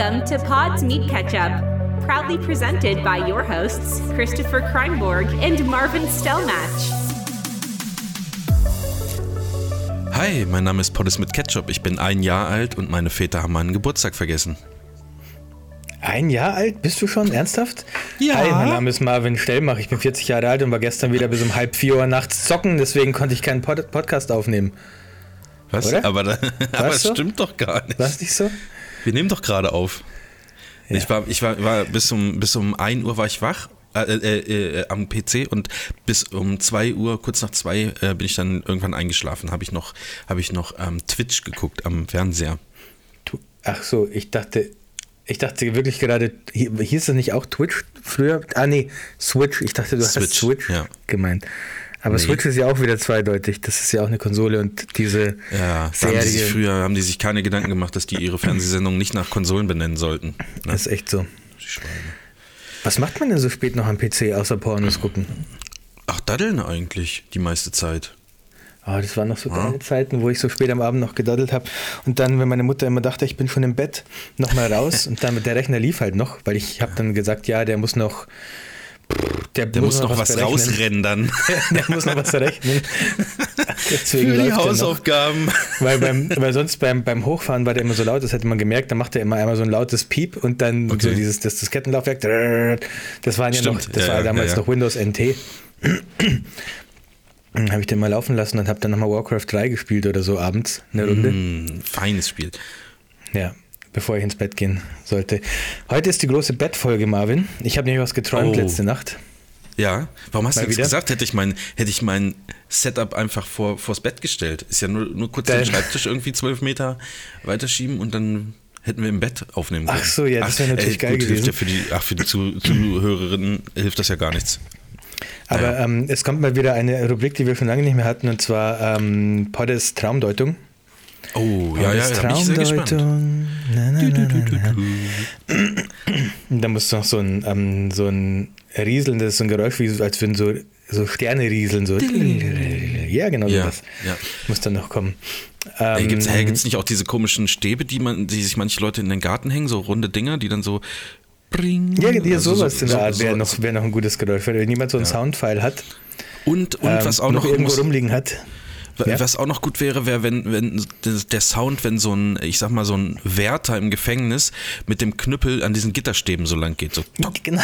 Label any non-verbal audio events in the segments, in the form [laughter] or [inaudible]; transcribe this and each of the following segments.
Welcome to Pod's Meat Ketchup, proudly presented by your hosts, Christopher Kreinborg and Marvin Stellmatch. Hi, mein Name ist Poddes mit Ketchup. Ich bin ein Jahr alt und meine Väter haben meinen Geburtstag vergessen. Ein Jahr alt? Bist du schon? Ernsthaft? Ja. Hi, mein Name ist Marvin Stellmach. Ich bin 40 Jahre alt und war gestern wieder bis um halb vier Uhr nachts zocken, deswegen konnte ich keinen Pod Podcast aufnehmen. Was? Oder? Aber, da, [laughs] aber es so? stimmt doch gar nicht. War es nicht so? Wir nehmen doch gerade auf. Ja. Ich war, ich war, war bis um bis um 1 Uhr war ich wach äh, äh, äh, am PC und bis um 2 Uhr, kurz nach 2 äh, bin ich dann irgendwann eingeschlafen. Habe ich noch, habe ich noch ähm, Twitch geguckt am Fernseher. Ach so, ich dachte, ich dachte wirklich gerade, hi- hieß das nicht auch Twitch früher? Ah nee, Switch. Ich dachte, du hast Switch, Switch ja. gemeint. Aber Nee. Switch ist ja auch wieder zweideutig. Das ist ja auch eine Konsole und diese Ja, da haben die sich Serie früher haben die sich keine Gedanken gemacht, dass die ihre Fernsehsendung nicht nach Konsolen benennen sollten. Ne? ist echt so. Die Schweine. Was macht man denn so spät noch am PC außer Pornos gucken? Ach, daddeln eigentlich die meiste Zeit. Ah, das waren noch so geile Zeiten, wo ich so spät am Abend noch gedaddelt habe. Und dann, wenn meine Mutter immer dachte, ich bin schon im Bett, nochmal raus. [laughs] und dann der Rechner lief halt noch, weil ich habe dann gesagt, ja, der muss noch. Der, [laughs] Der muss noch was berechnen. rausrendern. der muss [laughs] noch was rechnen. Deswegen Für die noch. Hausaufgaben. Weil, beim, weil sonst beim, beim Hochfahren war der immer so laut, das hätte man gemerkt, da macht er immer einmal so ein lautes Piep und dann so Okay. dieses das, das Kettenlaufwerk. Das waren ja noch, Stimmt, das ja, war ja, damals ja, noch Windows NT. Dann habe ich den mal laufen lassen und habe dann nochmal Warcraft 3 gespielt oder so abends, eine Runde. Hm, feines Spiel. Ja, bevor ich ins Bett gehen sollte. Heute ist die große Bettfolge, Marvin. Ich habe nämlich was geträumt Oh. letzte Nacht. Ja, warum hast Mal du wieder? gesagt, hätte ich mein, hätte ich mein Setup einfach vor, vors Bett gestellt? Ist ja nur, nur kurz Dein- den Schreibtisch irgendwie zwölf Meter weiterschieben und dann hätten wir im Bett aufnehmen können. Ach so, ja, das wäre natürlich geil gut, hilft gewesen. Ja für die, ach, für die Zu, Zuhörerinnen hilft das ja gar nichts. Aber Ja. ähm, es kommt mal wieder eine Rubrik, die wir schon lange nicht mehr hatten, und zwar ähm, Poddes Traumdeutung. Oh, ja, ja, Poddes da Na, na, na, Da muss noch so ein, ähm, so ein Rieseln, das ist so ein Geräusch, wie als würden so, so Sterne rieseln. So. Ja, genau Ja, sowas. ja. Muss dann noch kommen. Hey, Ähm, gibt's, hey, gibt's nicht auch diese komischen Stäbe, die man, die sich manche Leute in den Garten hängen, so runde Dinger, die dann so bring, ja, hier also sowas so- in der so- Art wäre so- noch, wär noch ein gutes Geräusch. Wenn jemand so einen Soundfile hat Und, und ähm, was auch noch, irgendwo muss, rumliegen hat. Ja. was auch noch gut wäre, wäre, wenn, wenn der Sound, wenn so ein, ich sag mal, so ein Wärter im Gefängnis mit dem Knüppel an diesen Gitterstäben so lang geht. So, Genau.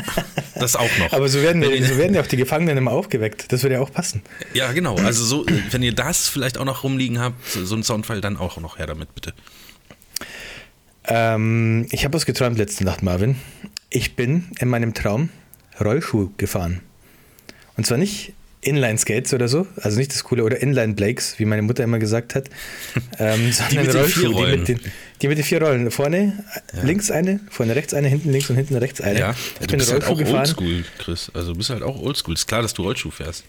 [laughs] das auch noch. Aber so werden, Wenn so werden ja auch die Gefangenen immer aufgeweckt. Das würde ja auch passen. ja, genau. Also so, wenn ihr das vielleicht auch noch rumliegen habt, so ein Soundfile, dann auch noch her damit, bitte. Ähm, ich habe was geträumt letzte Nacht, Marvin. Ich bin in meinem Traum Rollschuh gefahren. Und zwar nicht Inline-Skates oder so, also nicht das coole, oder Inline-Blakes, wie meine Mutter immer gesagt hat, [laughs] ähm, sondern mit den vier Rollschuh, die Rollen. mit, den, die mit den vier Rollen. Vorne links eine, vorne rechts eine, hinten links und hinten rechts eine. Ja, ich du bin bist halt Rollschuh auch gefahren. oldschool, Chris. Also du bist halt auch oldschool. Ist klar, dass du Rollschuh fährst.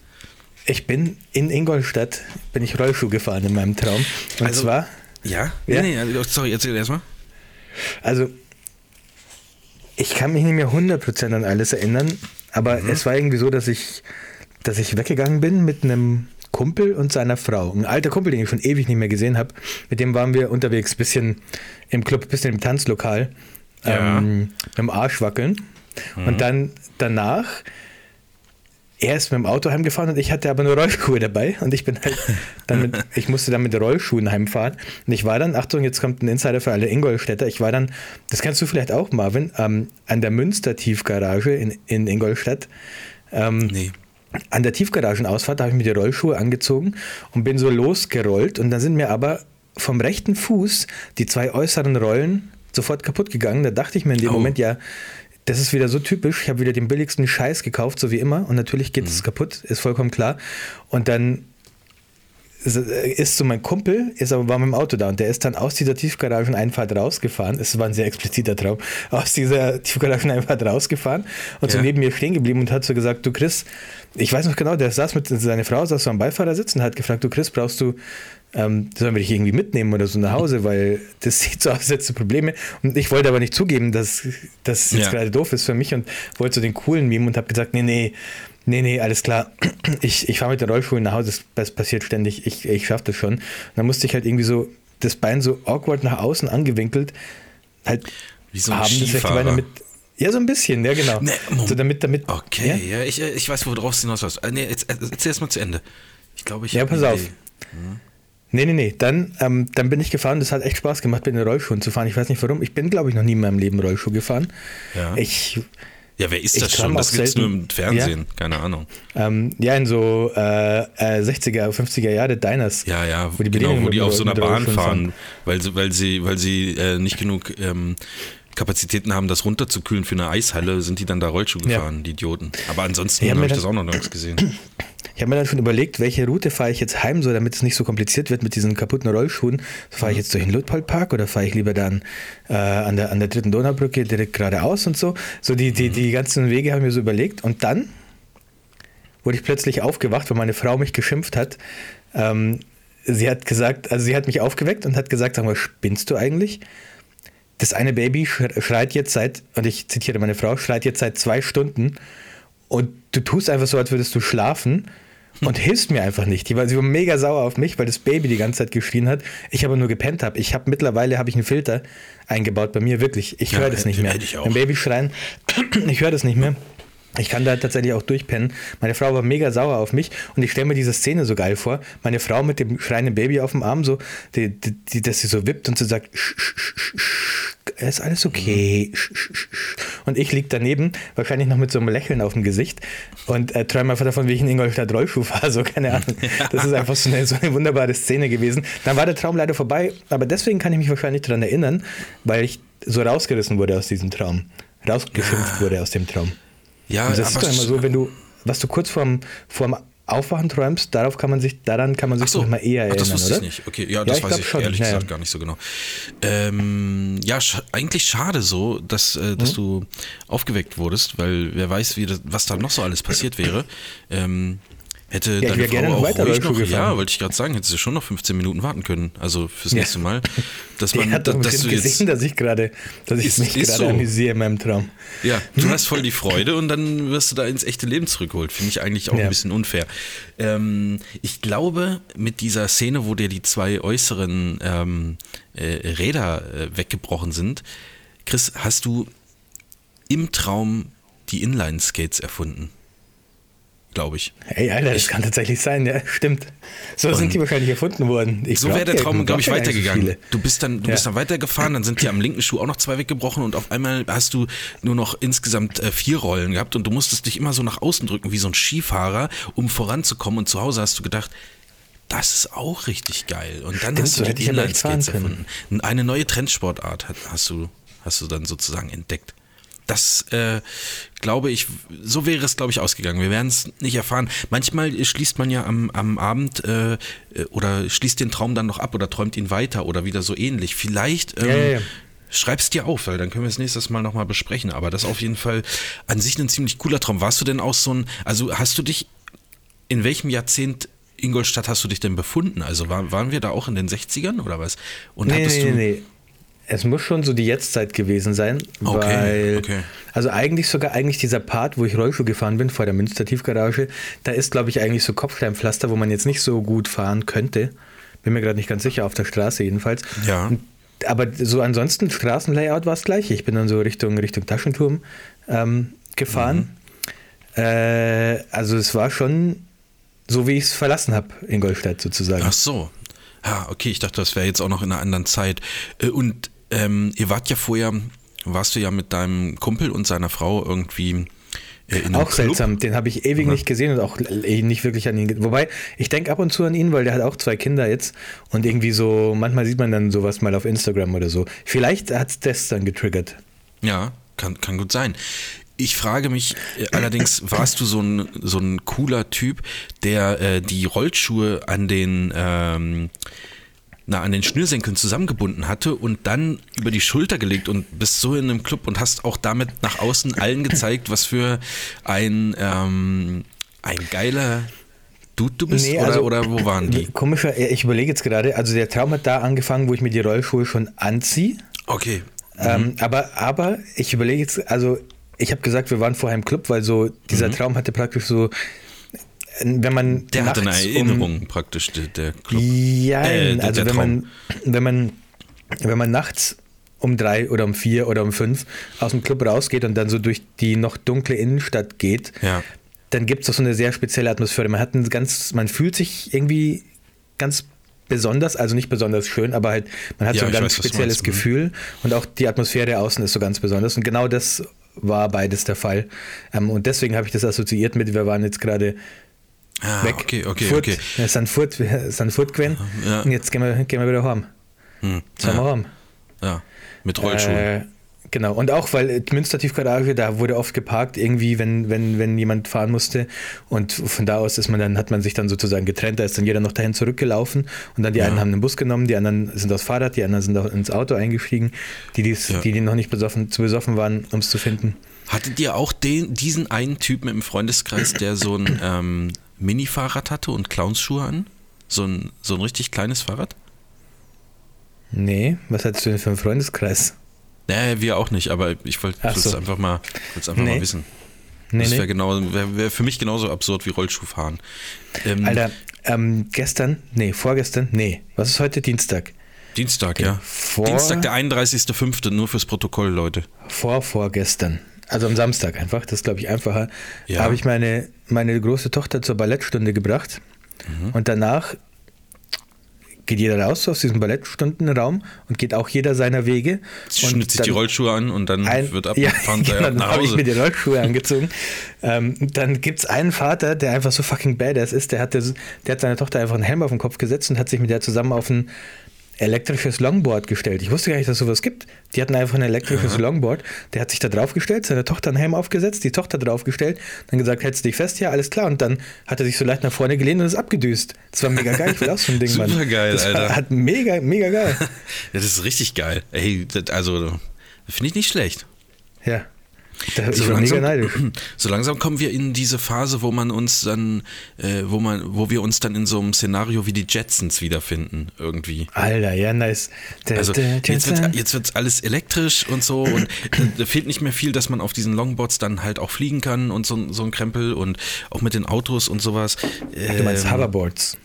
Ich bin in Ingolstadt, bin ich Rollschuh gefahren in meinem Traum. Und Also- zwar, Ja? Ja. Nee, nee, sorry, erzähl erstmal. Also, ich kann mich nicht mehr 100% an alles erinnern, aber Mhm. es war irgendwie so, dass ich, dass ich weggegangen bin mit einem Kumpel und seiner Frau. Ein alter Kumpel, den ich schon ewig nicht mehr gesehen habe. Mit dem waren wir unterwegs, bisschen im Club, bisschen im Tanzlokal, Ja. ähm, mit dem Arsch wackeln. Und dann danach, er ist mit dem Auto heimgefahren und ich hatte aber nur Rollschuhe dabei und ich bin halt [laughs] dann mit, ich musste dann mit Rollschuhen heimfahren und ich war dann, Achtung, jetzt kommt ein Insider für alle Ingolstädter, ich war dann, das kennst du vielleicht auch, Marvin, ähm, an der Münster-Tiefgarage in, in Ingolstadt. Ähm, Nee. An der Tiefgaragenausfahrt habe ich mir die Rollschuhe angezogen und bin so losgerollt und dann sind mir aber vom rechten Fuß die zwei äußeren Rollen sofort kaputt gegangen. Da dachte ich mir in dem Oh. Moment, ja, das ist wieder so typisch. Ich habe wieder den billigsten Scheiß gekauft, so wie immer. Und natürlich geht es kaputt, ist vollkommen klar. Und dann ist so mein Kumpel, ist aber war mit dem Auto da und der ist dann aus dieser Tiefgarageneinfahrt rausgefahren. Es war ein sehr expliziter Traum. [laughs] Aus dieser Tiefgarageneinfahrt rausgefahren und so Ja. neben mir stehen geblieben und hat so gesagt, du Chris, ich weiß noch genau, der saß mit seiner Frau, saß so am Beifahrersitz und hat gefragt, du Chris, brauchst du, ähm, sollen wir dich irgendwie mitnehmen oder so nach Hause, weil das [laughs] sieht so aus, als Probleme. Und ich wollte aber nicht zugeben, dass das jetzt Ja. gerade doof ist für mich und wollte so den coolen Meme und habe gesagt, nee, nee, Nee, nee, alles klar. [clears throat] Ich, ich fahre mit den Rollschuhen nach Hause, das, passiert ständig. Ich, ich schaffe das schon. Und dann musste ich halt irgendwie so das Bein so awkward nach außen angewinkelt halt Wie so ein haben, das rechte Bein Skifahrer. damit. Ja, so ein bisschen, ja genau. Nee, so damit, damit. Okay, Ja? ja, ich, äh, ich weiß, worauf es hinaus was. Äh, nee, jetzt, äh, erzähl erst mal zu Ende. Ich glaube, ich. Ja, pass auf. Idee. Nee, nee, nee. Dann, ähm, dann bin ich gefahren. Das hat echt Spaß gemacht, mit den Rollschuhen zu fahren. Ich weiß nicht warum. Ich bin, glaube ich, noch nie in meinem Leben Rollschuh gefahren. Ja. Ich, Ja, wer ist das schon? Das gibt's nur selten- im Fernsehen. Keine Ahnung. ähm, ja, in so äh, äh, 60er, 50er Jahre Diners. Ja, ja, Wo die genau, wo die auf so einer Bahn Rollschuhen fahren, weil sie, weil sie, weil sie äh, nicht genug ähm, Kapazitäten haben, das runterzukühlen für eine Eishalle, sind die dann da Rollschuh Ja. gefahren, die Idioten. Aber ansonsten Ja, habe ich das auch noch nirgends gesehen. Ich habe mir dann schon überlegt, welche Route fahre ich jetzt heim, so damit es nicht so kompliziert wird mit diesen kaputten Rollschuhen. Fahre ich jetzt durch den Luitpoldpark oder fahre ich lieber dann äh, an, der, an der dritten Donaubrücke direkt geradeaus und so. So die, die, die ganzen Wege haben wir so überlegt. Und dann wurde ich plötzlich aufgewacht, weil meine Frau mich geschimpft hat. Ähm, sie hat gesagt, also sie hat mich aufgeweckt und hat gesagt, sag mal, spinnst du eigentlich? Das eine Baby sch- schreit jetzt seit, und ich zitiere meine Frau, schreit jetzt seit zwei Stunden und du tust einfach so, als würdest du schlafen und hilfst mir einfach nicht. Die war, sie war mega sauer auf mich, weil das Baby die ganze Zeit geschrien hat. Ich aber nur gepennt habe. Ich habe mittlerweile habe ich einen Filter eingebaut bei mir, wirklich. Ich Ja, höre [clears throat] das nicht mehr. Wenn Baby schreien, ich höre das nicht mehr. Ich kann da tatsächlich auch durchpennen. Meine Frau war mega sauer auf mich und ich stelle mir diese Szene so geil vor. Meine Frau mit dem schreienden Baby auf dem Arm, so, die, die, die, dass sie so wippt und so sagt, "Sch, sch, sch, sch, ist alles okay. Sch, sch, sch, sch." Und ich lieg daneben, wahrscheinlich noch mit so einem Lächeln auf dem Gesicht und äh, träume einfach davon, wie ich in Ingolstadt Rollschuh [laughs] fahre. So, keine Ahnung. Das ist einfach so eine, so eine wunderbare Szene gewesen. Dann war der Traum leider vorbei, aber deswegen kann ich mich wahrscheinlich daran erinnern, weil ich so rausgerissen wurde aus diesem Traum. Rausgeschimpft wurde aus dem Traum. Ja, Und das ist doch immer so, wenn du, was du kurz vorm, vorm Aufwachen träumst, darauf kann man sich, daran kann man sich Ach so, doch mal eher Ach, erinnern, das wusste oder? ich nicht. Okay, ja, das ich weiß ich schon. ehrlich Ja, ja. gesagt gar nicht so genau. Ähm, ja, sch eigentlich schade so, dass, äh, Mhm. dass du aufgeweckt wurdest, weil wer weiß, wie das, was da noch so alles passiert wäre. Ähm, hätte ich deine Frau gerne noch auch ruhig noch, gefahren. ja, wollte ich gerade sagen, hättest du schon noch 15 Minuten warten können, also fürs Ja. nächste Mal. [laughs] Dass man, hat doch dass du jetzt, gesehen, dass ich gerade, dass ich Ist- mich gerade so. amüsiere in meinem Traum. Ja, du hast voll die [laughs] Freude und dann wirst du da ins echte Leben zurückgeholt. Finde ich eigentlich auch Ja. ein bisschen unfair. Ähm, ich glaube, mit dieser Szene, wo dir die zwei äußeren ähm, äh, Räder äh, weggebrochen sind, Chris, hast du im Traum die Inline-Skates erfunden? Glaube ich. Ey, Alter, das kann tatsächlich sein, ja, stimmt. So sind die wahrscheinlich erfunden worden. Ich so wäre der Traum, glaube ich, so weitergegangen. Du bist dann, du Ja. bist dann weitergefahren, dann sind dir am linken Schuh auch noch zwei weggebrochen und auf einmal hast du nur noch insgesamt äh, vier Rollen gehabt und du musstest dich immer so nach außen drücken wie so ein Skifahrer, um voranzukommen. Und zu Hause hast du gedacht, das ist auch richtig geil. Und dann Stimmt, hast so du die ich aber echt Inline-Skates erfunden. Eine neue Trendsportart hast du, hast du dann sozusagen entdeckt. Das äh, glaube ich, so wäre es, glaube ich, ausgegangen. Wir werden es nicht erfahren. Manchmal schließt man ja am, am Abend äh, äh, oder schließt den Traum dann noch ab oder träumt ihn weiter oder wieder so ähnlich. Vielleicht ähm, Ja, ja, ja. schreib's dir auf, weil dann können wir es nächstes Mal nochmal besprechen. Aber das ist auf jeden Fall an sich ein ziemlich cooler Traum. Warst du denn auch so ein, also hast du dich, in welchem Jahrzehnt Ingolstadt hast du dich denn befunden? Also war, waren wir da auch in den 60ern oder was? Und Nee, hattest nee, du. nee, nee. Es muss schon so die Jetztzeit gewesen sein, Okay, weil, okay. also eigentlich sogar eigentlich dieser Part, wo ich Rollschuh gefahren bin vor der Münster Tiefgarage, da ist glaube ich eigentlich so Kopfsteinpflaster, wo man jetzt nicht so gut fahren könnte. Bin mir gerade nicht ganz sicher, auf der Straße jedenfalls. Ja. Aber so ansonsten Straßenlayout war das gleiche. Ich bin dann so Richtung, Richtung Taschenturm ähm, gefahren. Mhm. Äh, also es war schon so, wie ich es verlassen habe, Ingolstadt sozusagen. Ach so. Ja, okay, ich dachte, das wäre jetzt auch noch in einer anderen Zeit. Äh, Und ähm, ihr wart ja vorher, warst du ja mit deinem Kumpel und seiner Frau irgendwie äh, in Auch seltsam, den habe ich ewig Oder? nicht gesehen und auch äh, nicht wirklich an ihn. Wobei, ich denke ab und zu an ihn, weil der hat auch zwei Kinder jetzt und irgendwie so, manchmal sieht man dann sowas mal auf Instagram oder so. Vielleicht hat es das dann getriggert. Ja, kann, kann gut sein. Ich frage mich äh, allerdings, [coughs] warst du so ein, so ein cooler Typ, der äh, die Rollschuhe an den, ähm, na, an den Schnürsenkeln zusammengebunden hatte und dann über die Schulter gelegt und bist so in einem Club und hast auch damit nach außen allen gezeigt, was für ein, ähm, ein geiler Dude du bist? Nee, oder, also- oder wo waren die? Komischer, ich überlege jetzt gerade, also der Traum hat da angefangen, wo ich mir die Rollschuhe schon anziehe. Okay. Ähm, aber, aber ich überlege jetzt, also ich habe gesagt, wir waren vorher im Club, weil so dieser Traum hatte praktisch so, wenn man. Der hatte eine nachts um- Erinnerung praktisch, der, der Club. Ja, Äh, der- also der wenn man, wenn man, wenn man nachts um drei oder um vier oder um fünf aus dem Club rausgeht und dann so durch die noch dunkle Innenstadt geht, Ja. dann gibt es so eine sehr spezielle Atmosphäre. Man hat ein ganz, man fühlt sich irgendwie ganz besonders, also nicht besonders schön, aber halt, man hat Ja, so ein ganz weiß, spezielles meinst. Mhm. Gefühl und auch die Atmosphäre außen ist so ganz besonders. Und genau das war beides der Fall. Ähm, und deswegen habe ich das assoziiert mit, wir waren jetzt gerade Ah, weg. okay, okay, Furt, okay. äh, sind Furt, sind Furt gewesen. Ja. Und jetzt gehen wir, gehen wir wieder heim. Hm. Jetzt sind wir Ja, heim. ja. Mit Rollschuhen. Äh, genau. Und auch, weil Münster Tiefgarage, da wurde oft geparkt, irgendwie, wenn, wenn, wenn jemand fahren musste. Und von da aus ist man dann, hat man sich dann sozusagen getrennt. Da ist dann jeder noch dahin zurückgelaufen. Und dann die Ja. einen haben den Bus genommen, die anderen sind aufs Fahrrad, die anderen sind auch ins Auto eingestiegen, die, die's, Ja. die, die noch nicht besoffen, zu besoffen waren, um es zu finden. Hattet ihr auch den, diesen einen Typen im Freundeskreis, der so ein ähm, Mini-Fahrrad hatte und Clownsschuhe an? So ein, so ein richtig kleines Fahrrad? Nee, was hattest du denn für einen Freundeskreis? Nee, wir auch nicht, aber ich wollte es so. einfach, mal, einfach Nee. mal wissen. Nee, das wäre genau, wär, wär für mich genauso absurd wie Rollschuhfahren. Ähm, Alter, ähm, gestern, nee, vorgestern, nee, was ist heute? Dienstag. Dienstag, ja. Vor- Dienstag, der 31.05., nur fürs Protokoll, Leute. Vor, vorgestern. Also am Samstag einfach, das ist glaube ich einfacher. Ja. Habe ich meine, meine große Tochter zur Ballettstunde gebracht Mhm. und danach geht jeder raus aus diesem Ballettstundenraum und geht auch jeder seiner Wege. Schnürt sich die Rollschuhe an und dann ein, wird [laughs] ja, abgefahren genau, dann habe ich mir die Rollschuhe angezogen. ähm, dann gibt es einen Vater, der einfach so fucking badass ist, der hat, der, der hat seiner Tochter einfach einen Helm auf den Kopf gesetzt und hat sich mit der zusammen auf ein elektrisches Longboard gestellt. Ich wusste gar nicht, dass es sowas gibt. Die hatten einfach ein elektrisches Longboard. Der hat sich da draufgestellt, seiner Tochter einen Helm aufgesetzt, die Tochter draufgestellt, dann gesagt, hältst du dich fest? Ja, alles klar. Und dann hat er sich so leicht nach vorne gelehnt und ist abgedüst. Das war mega geil. Ich will auch so ein Ding, Mann. Supergeil, das war, Alter. Hat mega, mega geil. [laughs] Ja, das ist richtig geil. Ey, das, also, finde ich nicht schlecht. Ja. Da, So langsam, neidisch. [clears throat] so langsam kommen wir in diese Phase, wo man uns dann, äh, wo man, wo wir uns dann in so einem Szenario wie die Jetsons wiederfinden, irgendwie. Alter, ja, nice. Da, Also da, jetzt wird jetzt wird's alles elektrisch und so und da, [clears throat] da fehlt nicht mehr viel, dass man auf diesen Longboards dann halt auch fliegen kann und so, so ein Krempel und auch mit den Autos und sowas. Du meinst Ähm, Hoverboards.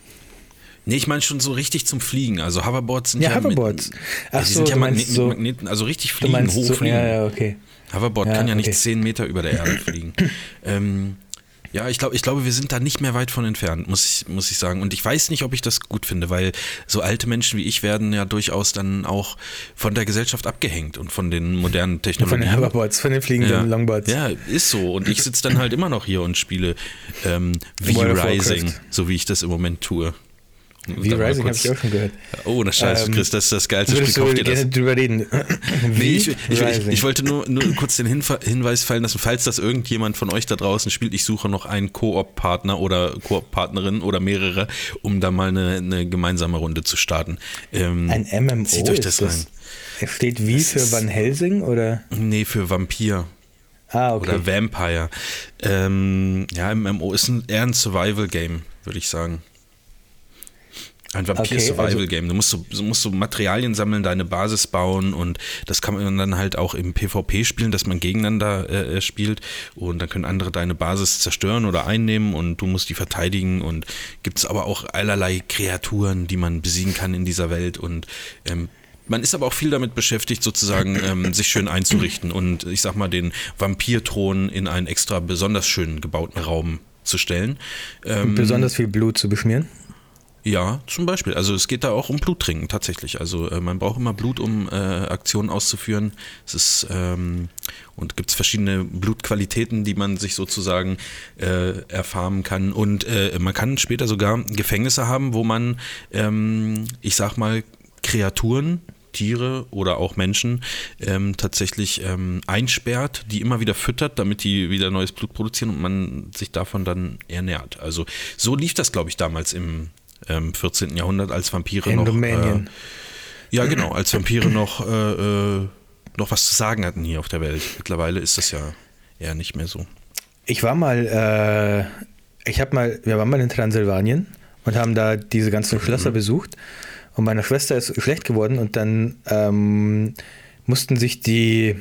Nee, ich meine schon so richtig zum Fliegen. Also Hoverboards sind Ja, ja, Hoverboards. Mit, Ach die so, sind ja Magneten, so- Magneten, also richtig fliegen, meinst so, hochfliegen. ja, ja, okay. Hoverboard Ja, kann ja nicht okay. 10 Meter über der Erde fliegen. [laughs] ähm, ja, ich glaube, ich glaube, wir sind da nicht mehr weit von entfernt, muss ich, muss ich sagen. Und ich weiß nicht, ob ich das gut finde, weil so alte Menschen wie ich werden ja durchaus dann auch von der Gesellschaft abgehängt und von den modernen Von Technologien. den Hoverboards, von den fliegenden ja. Longboards. Ja, ist so. Und ich sitze dann halt immer noch hier und spiele ähm, V-Rising, so wie ich das im Moment tue. Und Wie dann mal Rising habe ich auch schon gehört. Oh, na scheiße, Ähm, Chris, das ist das geilste Spiel. Kauf dir das. drüber reden? Nee, ich, ich, ich, ich wollte nur, nur kurz den Hinver Hinweis fallen lassen, falls das irgendjemand von euch da draußen spielt, ich suche noch einen Koop-Partner oder Koop-Partnerin oder mehrere, um da mal eine, eine gemeinsame Runde zu starten. Ähm, Ein MMO Zieht euch das das. rein. Es steht wie Das für Van Helsing oder? Nee, für Vampir Ah, okay. oder Vampire. Ähm, ja, MMO ist ein, eher ein Survival-Game, würde ich sagen. Ein Okay, also- Vampir-Survival-Game. Du musst so, du musst so Materialien sammeln, deine Basis bauen und das kann man dann halt auch im PvP spielen, dass man gegeneinander äh, äh, spielt und dann können andere deine Basis zerstören oder einnehmen und du musst die verteidigen und gibt es aber auch allerlei Kreaturen, die man besiegen kann in dieser Welt und ähm, man ist aber auch viel damit beschäftigt, sozusagen ähm, sich schön einzurichten und ich sag mal den Vampirthron in einen extra besonders schön gebauten Raum zu stellen. Ähm, Besonders viel Blut zu beschmieren. Ja, zum Beispiel. Also es geht da auch um Bluttrinken tatsächlich. Also äh, man braucht immer Blut, um äh, Aktionen auszuführen. Es ist ähm, und gibt es verschiedene Blutqualitäten, die man sich sozusagen äh, erfarmen kann. Und äh, man kann später sogar Gefängnisse haben, wo man, ähm, ich sag mal, Kreaturen Tiere oder auch Menschen ähm, tatsächlich ähm, einsperrt, die immer wieder füttert, damit die wieder neues Blut produzieren und man sich davon dann ernährt. Also so lief das, glaube ich, damals im ähm, 14. Jahrhundert, als Vampire In noch. Rumänien. Äh, ja, genau, als Vampire noch, äh, äh, noch was zu sagen hatten hier auf der Welt. Mittlerweile ist das ja eher nicht mehr so. Ich war mal, äh, ich habe mal, wir waren mal in Transsilvanien und haben da diese ganzen Schlösser besucht. Und meiner Schwester ist schlecht geworden und dann ähm, mussten sich die,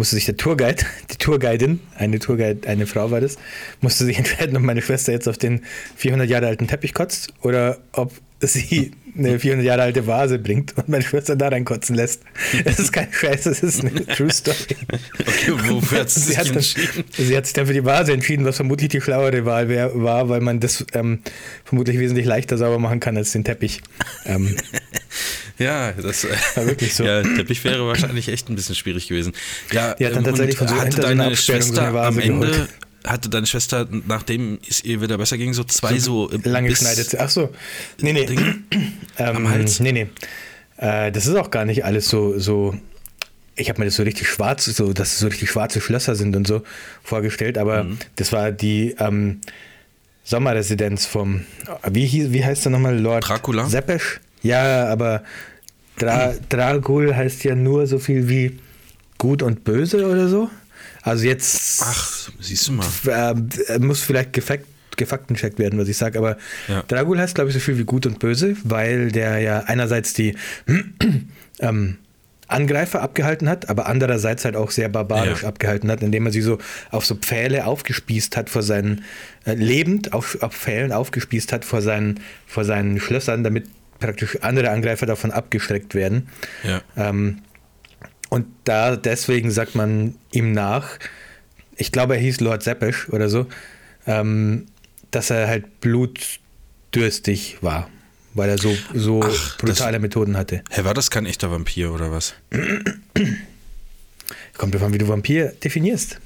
musste sich der Tourguide, [laughs] die Tourguidin, eine Tourguide, eine Frau war das, musste sich [laughs] entscheiden, ob meine Schwester jetzt auf den 400 Jahre alten Teppich kotzt oder ob sie eine 400 Jahre alte Vase bringt und meine Schwester da reinkotzen lässt. [laughs] Es ist kein Scheiß, es ist eine True Story. Okay, wofür hat sie sie, sich hat dann, entschieden? sie hat sich dann für die Vase entschieden, was vermutlich die schlauere Wahl wär, war, weil man das ähm, vermutlich wesentlich leichter sauber machen kann als den Teppich. Ähm, Ja, das War wirklich so. [laughs] Ja, Teppich wäre wahrscheinlich echt ein bisschen schwierig gewesen. Ja, Die hat dann ähm, tatsächlich von so hatte so deine so Schwester Vase am Ende, geholt. hatte deine Schwester, nachdem es ihr wieder besser ging, so zwei so, äh, lange geschneidet. Ach so. Nee, nee. [clears throat] Ähm, am Hals? Nee, nee. Äh, das ist auch gar nicht alles so, so ich habe mir das so richtig schwarz, so, dass es so richtig schwarze Schlösser sind und so vorgestellt, aber Mhm. das war die ähm, Sommerresidenz vom, wie, hieß, wie heißt der nochmal? Lord Dracula? Seppesch? Ja, aber Dra Dragul heißt ja nur so viel wie gut und böse oder so. Also jetzt Ach, siehst du mal. äh, muss vielleicht gefakt, gefaktencheckt werden, was ich sage, aber Ja. Dragul heißt, glaube ich, so viel wie gut und böse, weil der ja einerseits die [clears throat] ähm, Angreifer abgehalten hat, aber andererseits halt auch sehr barbarisch Ja. abgehalten hat, indem er sie so auf so Pfähle aufgespießt hat vor seinen, äh, lebend auf, auf Pfählen aufgespießt hat vor seinen, vor seinen Schlössern, damit praktisch andere Angreifer davon abgeschreckt werden. Ja. Ähm, und da deswegen sagt man ihm nach, ich glaube, er hieß Lord Seppesch oder so, ähm, dass er halt blutdürstig war, weil er so, so Ach, brutale Methoden hatte. Hä, war das kein echter Vampir oder was? Kommt davon, wie du Vampir definierst.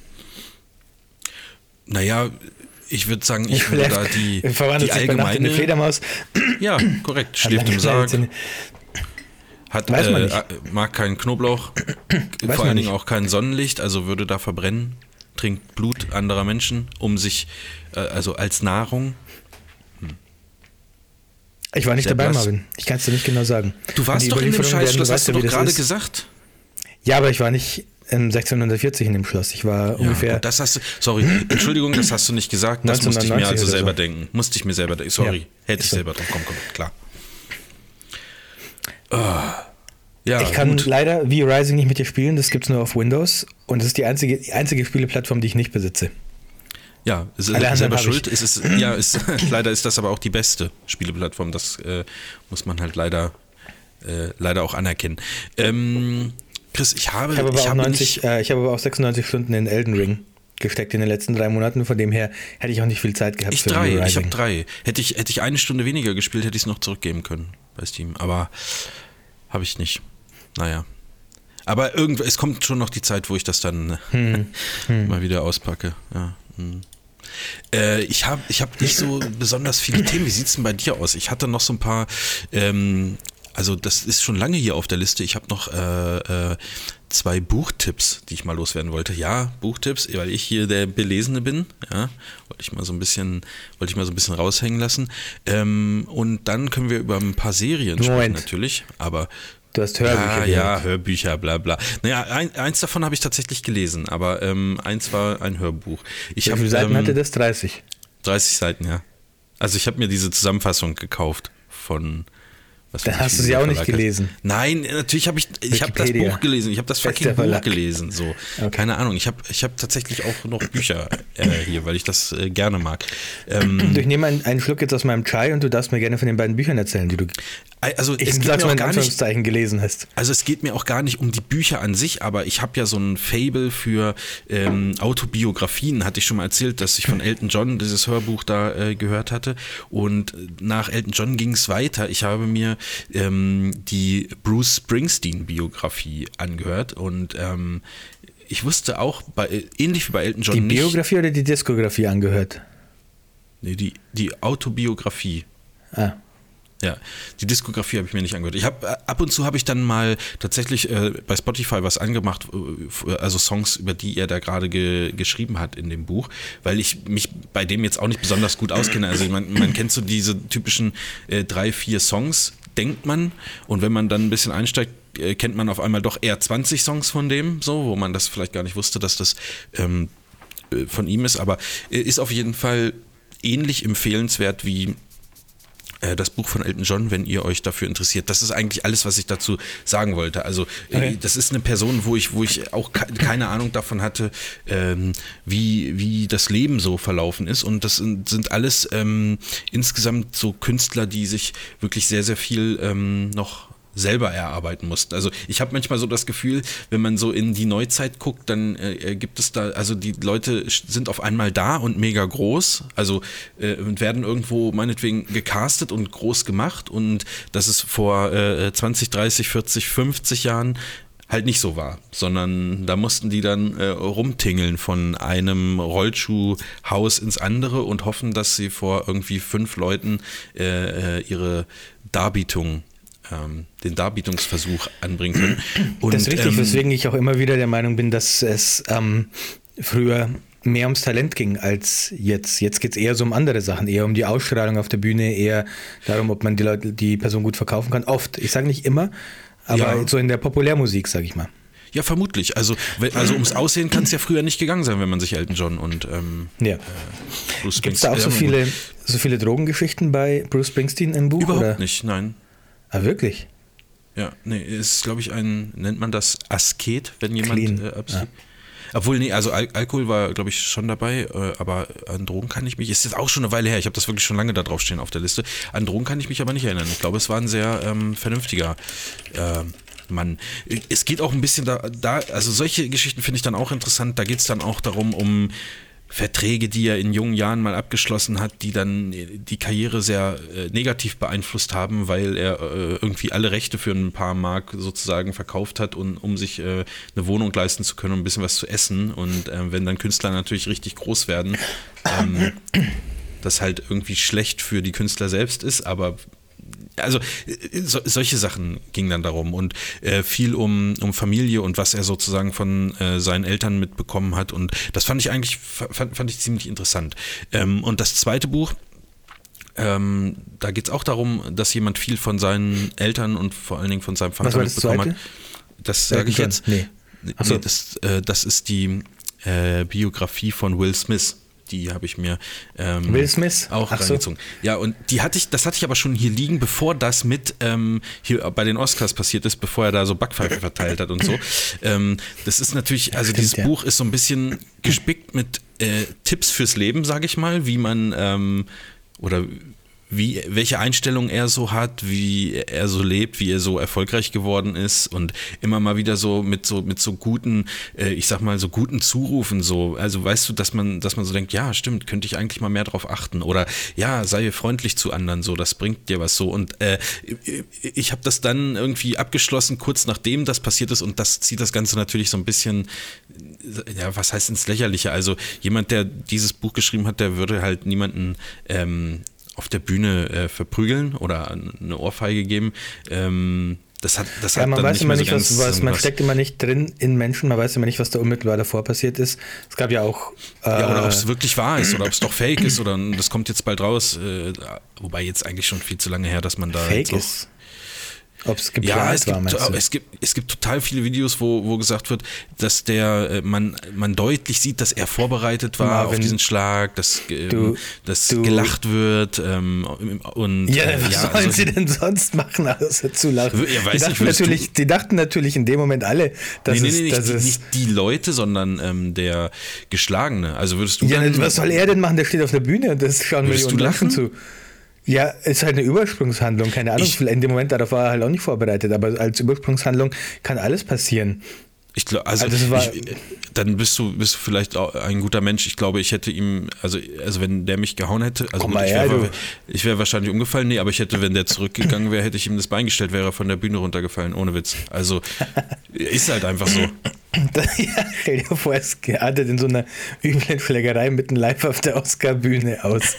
Naja, ich würde sagen, ich würde da die, [laughs] verwandelt die Nacht in eine allgemeine. Fledermaus. Ja, korrekt. Schläft im Sarg, hat, Weiß man äh, nicht. äh, mag keinen Knoblauch, Weiß vor allen Dingen auch kein Sonnenlicht, also würde da verbrennen, trinkt Blut anderer Menschen, um sich, äh, also als Nahrung. Ich war nicht Sehr dabei, blass. Marvin. Ich kann es dir nicht genau sagen. Du warst doch in dem Scheißschloss, werden- hast du doch das gerade gesagt. Ja, aber ich war nicht 1640 in dem Schloss. Ich war ungefähr. und das hast du, sorry, Entschuldigung, das hast du nicht gesagt, das musste ich mir 1999 also oder so. selber denken. Musste ich mir selber denken. Sorry, Ja, hätte ich so. selber drauf kommen können, klar. Ah, ja, ich kann gut. leider V-Rising nicht mit dir spielen, das gibt es nur auf Windows und das ist die einzige, die einzige Spieleplattform, die ich nicht besitze. Ja, es Alle ist anderen selber schuld. Es ist, ja, ist, [laughs] leider ist das aber auch die beste Spieleplattform. Das äh, muss man halt leider, äh, leider auch anerkennen. Ähm, Chris, ich habe, Ich habe aber, ich auch habe 90, nicht, äh, ich habe aber auch 96 Stunden in Elden Ring gesteckt in den letzten drei Monaten, von dem her hätte ich auch nicht viel Zeit gehabt ich für drei, ich habe drei. Hätte ich, hätte ich eine Stunde weniger gespielt, hätte ich es noch zurückgeben können bei Steam. Aber habe ich nicht. Naja. Aber irgend, es kommt schon noch die Zeit, wo ich das dann [laughs] Hm. mal wieder auspacke. Ja. hm. Äh, ich habe ich hab nicht so besonders viele Themen. Wie sieht es denn bei dir aus? Ich hatte noch so ein paar, ähm, also das ist schon lange hier auf der Liste. Ich habe noch äh, äh, zwei Buchtipps, die ich mal loswerden wollte. Ja, Buchtipps, weil ich hier der Belesene bin. Ja, wollte ich mal so ein bisschen, wollte ich mal so ein bisschen raushängen lassen. Ähm, und dann können wir über ein paar Serien sprechen Moment. natürlich. Aber Du hast Hörbücher ja, gehört. ja, Hörbücher, bla bla. Naja, ein, eins davon habe ich tatsächlich gelesen, aber ähm, eins war ein Hörbuch. Ich Wie viele Seiten ähm, hatte das? 30. 30 Seiten, ja. Also ich habe mir diese Zusammenfassung gekauft von. Dann hast du sie auch nicht Verlag heißt. gelesen. Nein, natürlich habe ich. Ich habe das. Buch gelesen. Ich habe das fucking Buch gelesen. So, Okay. keine Ahnung. Ich habe, ich habe tatsächlich auch noch Bücher äh, hier, weil ich das äh, gerne mag. Ähm, Ich nehme einen, einen Schluck jetzt aus meinem Chai und du darfst mir gerne von den beiden Büchern erzählen, die du, also ich es geht sag's mir mal auch in gar nicht gelesen hast. Also es geht mir auch gar nicht um die Bücher an sich, aber ich habe ja so ein Fable für ähm, Autobiografien. Hatte ich schon mal erzählt, dass ich von Elton John dieses Hörbuch da äh, gehört hatte. Und nach Elton John ging es weiter. Ich habe mir ähm, die Bruce Springsteen-Biografie angehört und ähm, ich wusste auch, bei, äh, ähnlich wie bei Elton John Die nicht, Biografie oder die Diskografie angehört? nee, die, die Autobiografie. Ah. Ja, die Diskografie habe ich mir nicht angehört. Ich habe ab und zu habe ich dann mal tatsächlich äh, bei Spotify was angemacht, äh, f- also Songs, über die er da gerade ge geschrieben hat in dem Buch, weil ich mich bei dem jetzt auch nicht besonders gut auskenne. Also man, man kennt so diese typischen äh, drei, vier Songs, denkt man, und wenn man dann ein bisschen einsteigt, äh, kennt man auf einmal doch eher 20 Songs von dem, so, wo man das vielleicht gar nicht wusste, dass das ähm, äh, von ihm ist, aber äh, ist auf jeden Fall ähnlich empfehlenswert wie äh, das Buch von Elton John, wenn ihr euch dafür interessiert. Das ist eigentlich alles, was ich dazu sagen wollte. Also äh, okay. das ist eine Person, wo ich, wo ich auch keine Ahnung davon hatte, ähm, wie, wie das Leben so verlaufen ist. Und das sind, sind alles ähm, insgesamt so Künstler, die sich wirklich sehr, sehr viel ähm, noch selber erarbeiten mussten. Also ich habe manchmal so das Gefühl, wenn man so in die Neuzeit guckt, dann äh, gibt es da, also die Leute sind auf einmal da und mega groß, also äh, werden irgendwo meinetwegen gecastet und groß gemacht und das ist vor äh, 20, 30, 40, 50 Jahren halt nicht so war, sondern da mussten die dann äh, rumtingeln von einem Rollschuhhaus ins andere und hoffen, dass sie vor irgendwie fünf Leuten äh, äh ihre Darbietung ähm, den Darbietungsversuch anbringen können. Und, das ist richtig, ähm, weswegen ich auch immer wieder der Meinung bin, dass es ähm, früher mehr ums Talent ging als jetzt. Jetzt geht es eher so um andere Sachen, eher um die Ausstrahlung auf der Bühne, eher darum, ob man die, Leute, die Person gut verkaufen kann. Oft, ich sage nicht immer, aber ja. so in der Populärmusik, sage ich mal. Ja, vermutlich. Also, also ums Aussehen kann es ja früher nicht gegangen sein, wenn man sich Elton John und ähm, ja. äh, Bruce Springsteen. Gibt es da auch so viele, so viele Drogengeschichten bei Bruce Springsteen im Buch? Überhaupt oder? nicht, nein. Ah, wirklich? Ja, nee, ist, glaube ich, ein, nennt man das Asket, wenn jemand Clean. äh, ja. Obwohl, nee, also Al Alkohol war, glaube ich, schon dabei, äh, aber an Drogen kann ich mich, ist jetzt auch schon eine Weile her, ich habe das wirklich schon lange da drauf stehen auf der Liste. An Drogen kann ich mich aber nicht erinnern. Ich glaube, es war ein sehr ähm, vernünftiger äh, Mann. Es geht auch ein bisschen da, da also solche Geschichten finde ich dann auch interessant. Da geht es dann auch darum, um Verträge, die er in jungen Jahren mal abgeschlossen hat, die dann die Karriere sehr äh, negativ beeinflusst haben, weil er äh, irgendwie alle Rechte für ein paar Mark sozusagen verkauft hat, und, um sich äh, eine Wohnung leisten zu können und ein bisschen was zu essen. Und äh, wenn dann Künstler natürlich richtig groß werden, ähm, das halt irgendwie schlecht für die Künstler selbst ist, aber also äh, so, solche Sachen ging dann darum und äh, viel um, um Familie und was er sozusagen von äh, seinen Eltern mitbekommen hat und das fand ich eigentlich fand, fand ich ziemlich interessant. Ähm, und das zweite Buch, ähm, da geht es auch darum, dass jemand viel von seinen Eltern und vor allen Dingen von seinem Vater mitbekommen hat. Das sage ich jetzt. Nee. So. nee das, äh, das ist die äh, Biografie von Will Smith die habe ich mir ähm, Will Smith auch Ach reingezogen. So. Ja, und die hatte ich, das hatte ich aber schon hier liegen, bevor das mit ähm, hier bei den Oscars passiert ist, bevor er da so Backpfeife verteilt hat und so. [laughs] Ähm, das ist natürlich, also Stimmt, dieses ja. Buch ist so ein bisschen gespickt mit äh, Tipps fürs Leben, sage ich mal, wie man ähm, oder wie, welche Einstellung er so hat, wie er so lebt, wie er so erfolgreich geworden ist und immer mal wieder so mit so mit so guten, äh, ich sag mal so guten Zurufen so, also weißt du, dass man dass man so denkt, ja stimmt, könnte ich eigentlich mal mehr drauf achten oder ja sei freundlich zu anderen, so das bringt dir was so. Und äh, ich habe das dann irgendwie abgeschlossen kurz nachdem das passiert ist und das zieht das Ganze natürlich so ein bisschen, ja was heißt ins Lächerliche, also jemand der dieses Buch geschrieben hat, der würde halt niemanden ähm, auf der Bühne äh, verprügeln oder eine Ohrfeige geben. Ähm, das hat, das ja, hat man weiß immer so nicht, was, was, man steckt immer nicht drin in Menschen, man weiß immer nicht, was da unmittelbar davor passiert ist. Es gab ja auch. Äh, ja, oder ob es wirklich wahr ist oder ob es doch fake ist [clears throat] oder das kommt jetzt bald raus. Äh, wobei jetzt eigentlich schon viel zu lange her, dass man da. Fake ist. Ob es geplant ja, es gibt, war, es gibt, es gibt total viele Videos, wo, wo gesagt wird, dass der äh, man, man deutlich sieht, dass er vorbereitet war Marvin, auf diesen Schlag, dass, du, dass du, gelacht wird ähm, und ja, äh, was ja, sollen also, sie denn sonst machen, außer zu lachen? Ja, die, dachten nicht, natürlich, die dachten natürlich in dem Moment alle, dass nee, nee, nee, es, nicht, nicht, die Leute, sondern ähm, der Geschlagene. Also würdest du ja, was soll er denn machen? Der steht auf der Bühne und das schauen Millionen Lachen zu. Ja, ist halt eine Übersprungshandlung, keine Ahnung. Ich, in dem Moment darauf war er halt auch nicht vorbereitet, aber als Übersprungshandlung kann alles passieren. Ich glaube, also, also war, ich, dann bist du, bist du vielleicht auch ein guter Mensch. Ich glaube, ich hätte ihm, also, also wenn der mich gehauen hätte, also gut, ich wäre wär wahrscheinlich umgefallen, nee, aber ich hätte, wenn der zurückgegangen wäre, hätte ich ihm das Bein gestellt, wäre er von der Bühne runtergefallen, ohne Witz. Also [laughs] ist halt einfach so. [laughs] ja, stell dir vor, es artet in so einer üblen Schlägerei mitten live auf der Oscar-Bühne aus.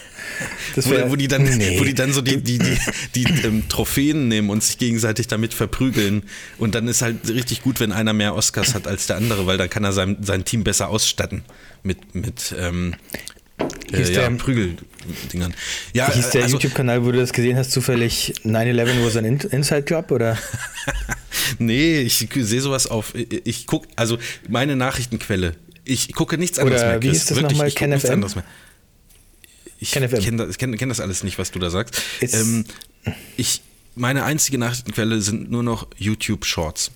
Wär, wo, wo, die dann, nee. wo die dann so die, die, die, die ähm, Trophäen nehmen und sich gegenseitig damit verprügeln. Und dann ist halt richtig gut, wenn einer mehr Oscars hat als der andere, weil dann kann er sein, sein Team besser ausstatten mit, mit ähm, äh, ja, Prügeldingern. Ja, hieß der also, YouTube-Kanal, wo du das gesehen hast, zufällig 9-11 was ein Inside-Job oder? [laughs] nee, ich sehe sowas auf. Ich gucke, also meine Nachrichtenquelle. Ich gucke nichts anderes oder mehr. Wie hieß das nochmal? Ich Kenn FM. kenne das, kenn, kenn das alles nicht, was du da sagst. Ist- Ähm, ich, meine einzige Nachrichtenquelle sind nur noch YouTube-Shorts.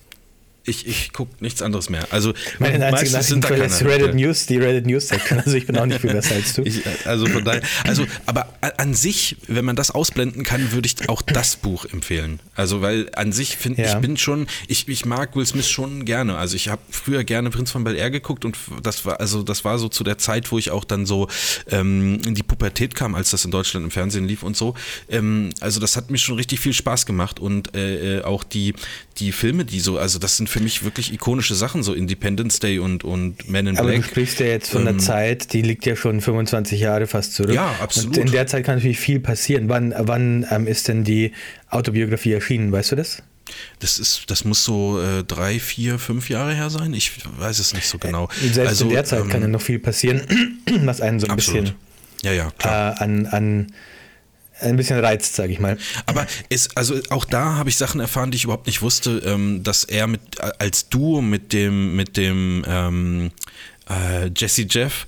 Ich, ich gucke nichts anderes mehr. Also Meine einzige Nachrichtenquelle ist. Reddit News, die Reddit News Section. Also ich bin auch nicht viel besser als du. Ich, also von daher, also, aber an sich, wenn man das ausblenden kann, würde ich auch das Buch empfehlen. Also, weil an sich finde Ja. ich bin schon, ich, ich mag Will Smith schon gerne. Also ich habe früher gerne Prinz von Bel Air geguckt und das war, also das war so zu der Zeit, wo ich auch dann so ähm, in die Pubertät kam, als das in Deutschland im Fernsehen lief und so. Ähm, also das hat mir schon richtig viel Spaß gemacht und äh, äh, auch die, die Filme, die so, also das sind für mich wirklich ikonische Sachen, so Independence Day und, und Men in Aber du Black. sprichst ja jetzt von einer Ähm, Zeit, die liegt ja schon 25 Jahre fast zurück. Ja, absolut. Und in der Zeit kann natürlich viel passieren. Wann, wann ähm, ist denn die Autobiografie erschienen, weißt du das? Das ist, das muss so äh, drei, vier, fünf Jahre her sein. Ich weiß es nicht so genau. Selbst also, in der Zeit ähm, kann ja noch viel passieren, [clears throat] was einen so ein absolut. bisschen Ja, ja, äh, klar. an, an ein bisschen reizt, sage ich mal. Aber es, also auch da habe ich Sachen erfahren, die ich überhaupt nicht wusste, ähm, dass er mit äh, als Duo mit dem mit dem ähm, äh, Jesse Jeff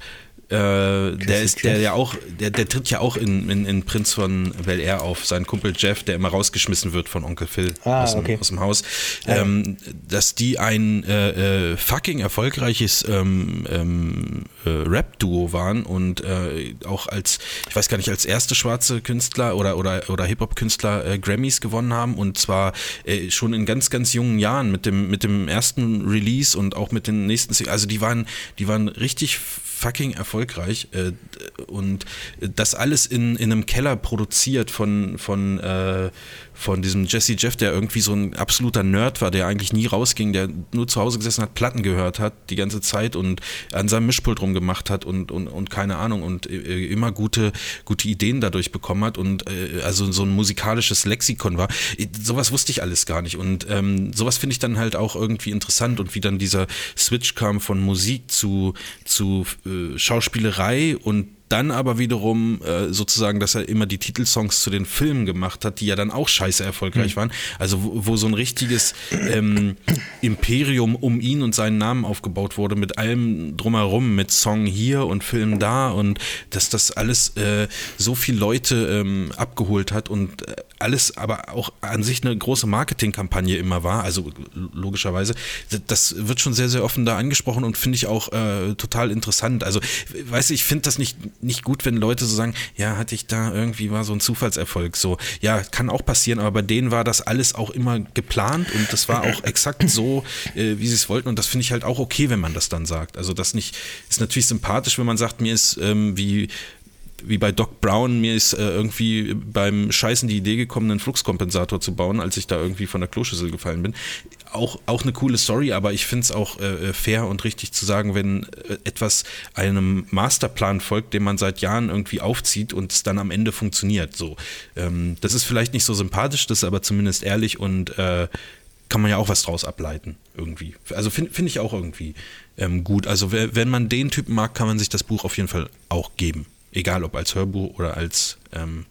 äh, der ist der ja auch der, der tritt ja auch in, in, in Prinz von Bel Air auf. Sein Kumpel Jeff der immer rausgeschmissen wird von Onkel Phil Ah, aus, dem, okay. aus dem Haus. Ähm, dass die ein äh, äh, fucking erfolgreiches ähm, ähm, äh, Rap-Duo waren und auch als ich weiß gar nicht als erste schwarze Künstler oder oder oder Hip-Hop-Künstler Grammys gewonnen haben und zwar schon in ganz ganz jungen Jahren mit dem mit dem ersten Release und auch mit den nächsten also die waren die waren richtig fucking erfolgreich äh, und das alles in, in einem Keller produziert von, von, äh, von diesem Jesse Jeff, der irgendwie so ein absoluter Nerd war, der eigentlich nie rausging, der nur zu Hause gesessen hat, Platten gehört hat die ganze Zeit und an seinem Mischpult rumgemacht hat und, und, und keine Ahnung und äh, immer gute, gute Ideen dadurch bekommen hat und äh, also so ein musikalisches Lexikon war. Ich- Sowas wusste ich alles gar nicht und ähm, sowas finde ich dann halt auch irgendwie interessant und wie dann dieser Switch kam von Musik zu, zu äh, Schauspielerei und dann aber wiederum äh, sozusagen, dass er immer die Titelsongs zu den Filmen gemacht hat, die ja dann auch scheiße erfolgreich waren. Also wo, wo so ein richtiges ähm, Imperium um ihn und seinen Namen aufgebaut wurde, mit allem drumherum, mit Song hier und Film da und dass das alles äh, so viele Leute ähm, abgeholt hat und äh, alles aber auch an sich eine große Marketingkampagne immer war, also logischerweise, das wird schon sehr, sehr offen da angesprochen und finde ich auch äh, total interessant. Also, weiß ich, finde das nicht, nicht gut, wenn Leute so sagen, ja, hatte ich da irgendwie war so ein Zufallserfolg. So, ja, kann auch passieren, aber bei denen war das alles auch immer geplant und das war auch exakt so, äh, wie sie es wollten. Und das finde ich halt auch okay, wenn man das dann sagt. Also, das nicht, ist natürlich sympathisch, wenn man sagt, mir ist ähm, wie wie bei Doc Brown, mir ist äh, irgendwie beim Scheißen die Idee gekommen, einen Fluxkompensator zu bauen, als ich da irgendwie von der Kloschüssel gefallen bin. Auch, auch eine coole Story, aber ich finde es auch äh, fair und richtig zu sagen, wenn äh, etwas einem Masterplan folgt, den man seit Jahren irgendwie aufzieht und es dann am Ende funktioniert. So, ähm, das ist vielleicht nicht so sympathisch, das ist aber zumindest ehrlich und äh, kann man ja auch was draus ableiten irgendwie. Also finde find ich auch irgendwie ähm, gut. Also wenn man den Typen mag, kann man sich das Buch auf jeden Fall auch geben. Egal ob als Hörbuch oder als, ähm,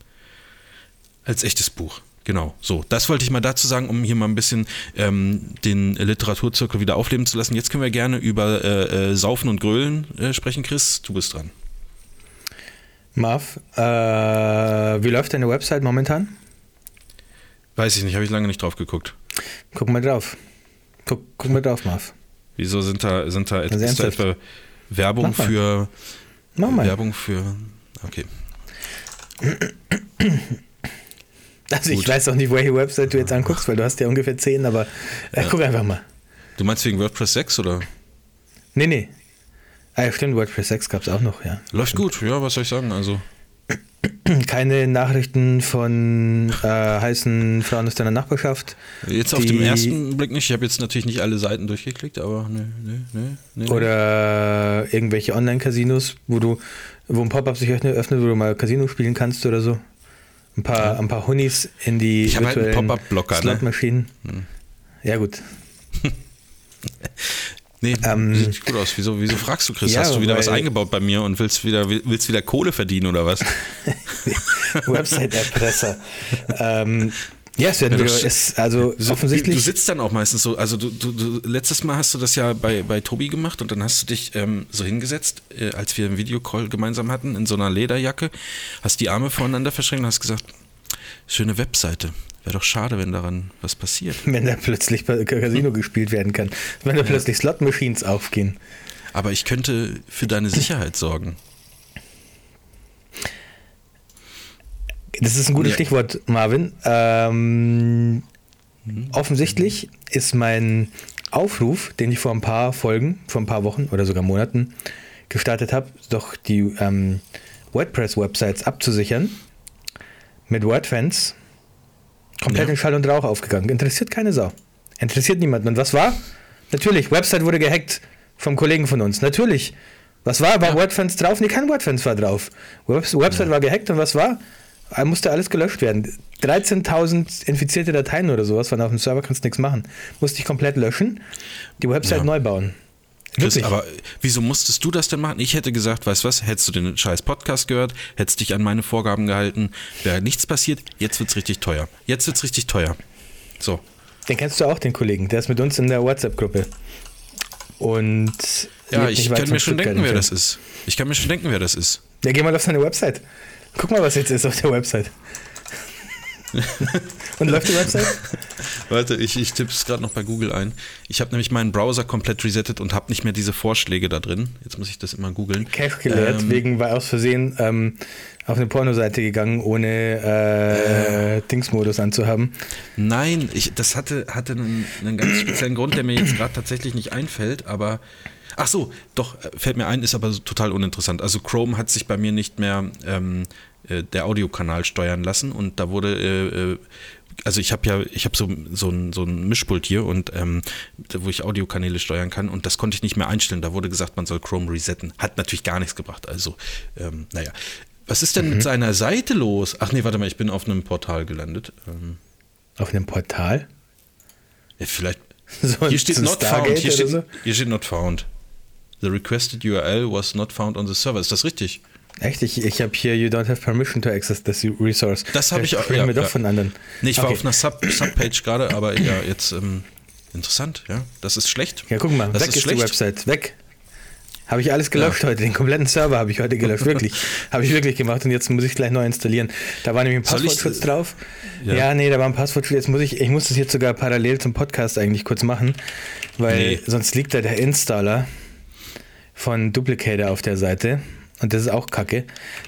als echtes Buch. Genau, so. Das wollte ich mal dazu sagen, um hier mal ein bisschen ähm, den Literaturzirkel wieder aufleben zu lassen. Jetzt können wir gerne über äh, äh, Saufen und Grölen äh, sprechen. Chris, du bist dran. Marv, äh, wie läuft deine Website momentan? Weiß ich nicht, habe ich lange nicht drauf geguckt. Guck mal drauf. Guck, guck mal drauf, Marv. Wieso sind da, sind da, ist da etwa Werbung für Mach mal. Werbung für. Okay. Also ich Gut. weiß auch nicht, welche Website du jetzt anguckst, weil du hast ja ungefähr 10, aber äh, guck einfach mal. Du meinst wegen WordPress 6 oder? Nee, nee. Ah ja, stimmt, WordPress 6 gab es auch noch, ja. Läuft gut, ja, was soll ich sagen? Also, Keine Nachrichten von äh, heißen Frauen aus deiner Nachbarschaft. jetzt auf dem ersten Blick nicht. Ich habe jetzt natürlich nicht alle Seiten durchgeklickt, aber ne, ne, ne, ne. Oder irgendwelche Online-Casinos, wo du, wo ein Pop-up sich öffnet, wo du mal Casino spielen kannst oder so. Ein paar, ein paar Honis in die Ich halt virtuellen Pop-up-Blocker, ne? Slotmaschinen. Ja, gut. [laughs] Nee, Ähm, sieht gut aus. Wieso, wieso fragst du, Chris? Ja, Hast du wieder was eingebaut bei mir und willst wieder, willst wieder Kohle verdienen oder was? [laughs] Website-Erpresser. ähm, Ja, es werden Ja, das- es, also Du, offensichtlich. du sitzt dann auch meistens so, also du, du, du, letztes Mal hast du das ja bei, bei Tobi gemacht und dann hast du dich ähm, so hingesetzt, äh, als wir einen Videocall gemeinsam hatten, in so einer Lederjacke, hast die Arme voreinander verschränkt und hast gesagt, schöne Webseite. Wäre doch schade, wenn daran was passiert. [laughs] wenn da plötzlich bei Casino gespielt werden kann. Wenn da plötzlich Slot-Machines aufgehen. Aber ich könnte für deine Sicherheit sorgen. Das ist ein gutes Ja. Stichwort, Marvin. Ähm, offensichtlich ist mein Aufruf, den ich vor ein paar Folgen, vor ein paar Wochen oder sogar Monaten gestartet habe, doch die ähm, WordPress-Websites abzusichern, mit WordFans komplett Ja. in Schall und Rauch aufgegangen. Interessiert keine Sau. Interessiert niemanden. Und was war? Natürlich, Website wurde gehackt vom Kollegen von uns. Natürlich. Was war? War Ja. WordFans drauf? Nee, kein WordFans war drauf. Webs Website war gehackt und was war? Da musste alles gelöscht werden. 13.000 infizierte Dateien oder sowas waren auf dem Server, kannst nichts machen. Musste ich komplett löschen, die Website Ja. neu bauen. Chris, Wirklich. aber wieso musstest du das denn machen? Ich hätte gesagt, weißt du was, hättest du den scheiß Podcast gehört, hättest dich an meine Vorgaben gehalten, wäre nichts passiert, jetzt wird's richtig teuer. Jetzt wird's richtig teuer. So. Den kennst du auch, den Kollegen. Der ist mit uns in der WhatsApp-Gruppe. Und Ja, ich kann mir schon denken, wer das ist. Ich kann mir schon denken, wer das ist. Ja, geh mal auf seine Website. Guck mal, was jetzt ist auf der Website. [laughs] Und läuft die Website? Warte, ich, ich tippe es gerade noch bei Google ein. Ich habe nämlich meinen Browser komplett resettet und habe nicht mehr diese Vorschläge da drin. Jetzt muss ich das immer googeln. Cache geleert, Ähm, wegen war aus Versehen ähm, auf eine Pornoseite gegangen, ohne äh, Dingsmodus anzuhaben. Nein, ich, das hatte, hatte einen, einen ganz speziellen Grund, der mir jetzt gerade tatsächlich nicht einfällt, aber. Ach so, doch, äh, fällt mir ein, ist aber total uninteressant. Also Chrome hat sich bei mir nicht mehr ähm, äh, der Audiokanal steuern lassen und da wurde, äh, äh, also ich habe ja, ich habe so, so, ein, so ein Mischpult hier und ähm, wo ich Audiokanäle steuern kann und das konnte ich nicht mehr einstellen. Da wurde gesagt, man soll Chrome resetten. Hat natürlich gar nichts gebracht. Also, ähm, naja. Was ist denn mit seiner Seite los? Ach nee, warte mal, ich bin auf einem Portal gelandet. Ähm, Auf einem Portal. ja, vielleicht. [laughs] So Hier steht not Stargate found. Hier steht, so? hier steht not found. The requested URL was not found on the server. Ist das richtig? Echt? Ich, ich habe hier, you don't have permission to access this resource. Das habe ich auch. Ja, wir doch ja. von anderen. Nee, ich war Okay. auf einer Sub, Subpage gerade, aber ja, jetzt ähm, interessant, ja. Das ist schlecht. Ja, guck mal, das weg ist ist, die Website. Weg. Habe ich alles gelöscht heute. Den kompletten Server habe ich heute gelöscht. Wirklich. [laughs] habe ich wirklich gemacht und jetzt muss ich gleich neu installieren. Da war nämlich ein Soll ich- Passwortschutz drauf. Ja. Ja. nee, da war ein Passwortschutz. Jetzt muss ich, ich muss das jetzt sogar parallel zum Podcast eigentlich kurz machen, weil Nee. sonst liegt da der Installer von Duplicator auf der Seite. Und das ist auch kacke.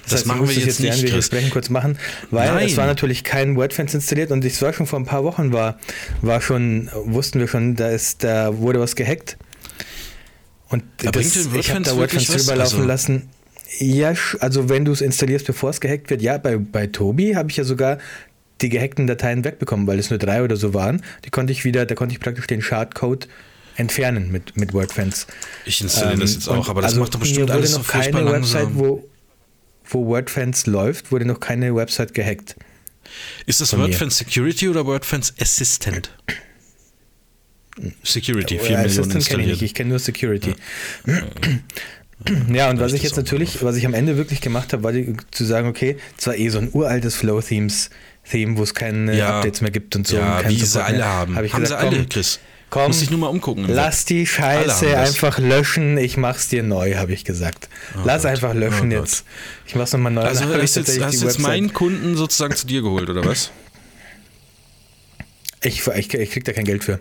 Das machen ich muss wir das jetzt nicht, wir sprechen kurz machen, weil Nein. es war natürlich kein WordFans installiert und ich war schon vor ein paar Wochen war, war schon, wussten wir schon, da ist, da wurde was gehackt. Und Da den ich habe da wirklich WordFans was? rüberlaufen Also- lassen. Ja, also wenn du es installierst, bevor es gehackt wird, ja, bei, bei Tobi habe ich ja sogar die gehackten Dateien wegbekommen, weil es nur drei oder so waren. Die konnte ich wieder, da konnte ich praktisch den Schadcode entfernen mit, mit WordFans. Ich installiere das Ähm, jetzt auch, aber das also macht doch bestimmt alles so noch furchtbar keine Website, wo, wo WordFans läuft, wurde noch keine Website gehackt. Ist das. WordFans Security oder WordFans Assistant? Security, 4 Ja, Millionen Assistant kenne ich nicht, ich kenne nur Security. Ja, und was ich das jetzt natürlich, was ich am Ende wirklich gemacht habe, war die, zu sagen, okay, zwar eh so ein uraltes Flow-Themes-Theme, wo es keine Ja. Updates mehr gibt und so. ja, und wie sie alle haben. Hab ich haben gesagt, sie alle, komm, Chris. Komm, Muss dich nur mal umgucken. Lass die Scheiße einfach löschen, ich mach's dir neu, habe ich gesagt. Lass Gott, einfach löschen oh Gott. jetzt. Ich mach's nochmal neu. Also ich hast jetzt, hast die jetzt meinen Kunden sozusagen zu dir geholt, oder was? Ich, ich, ich krieg da kein Geld für.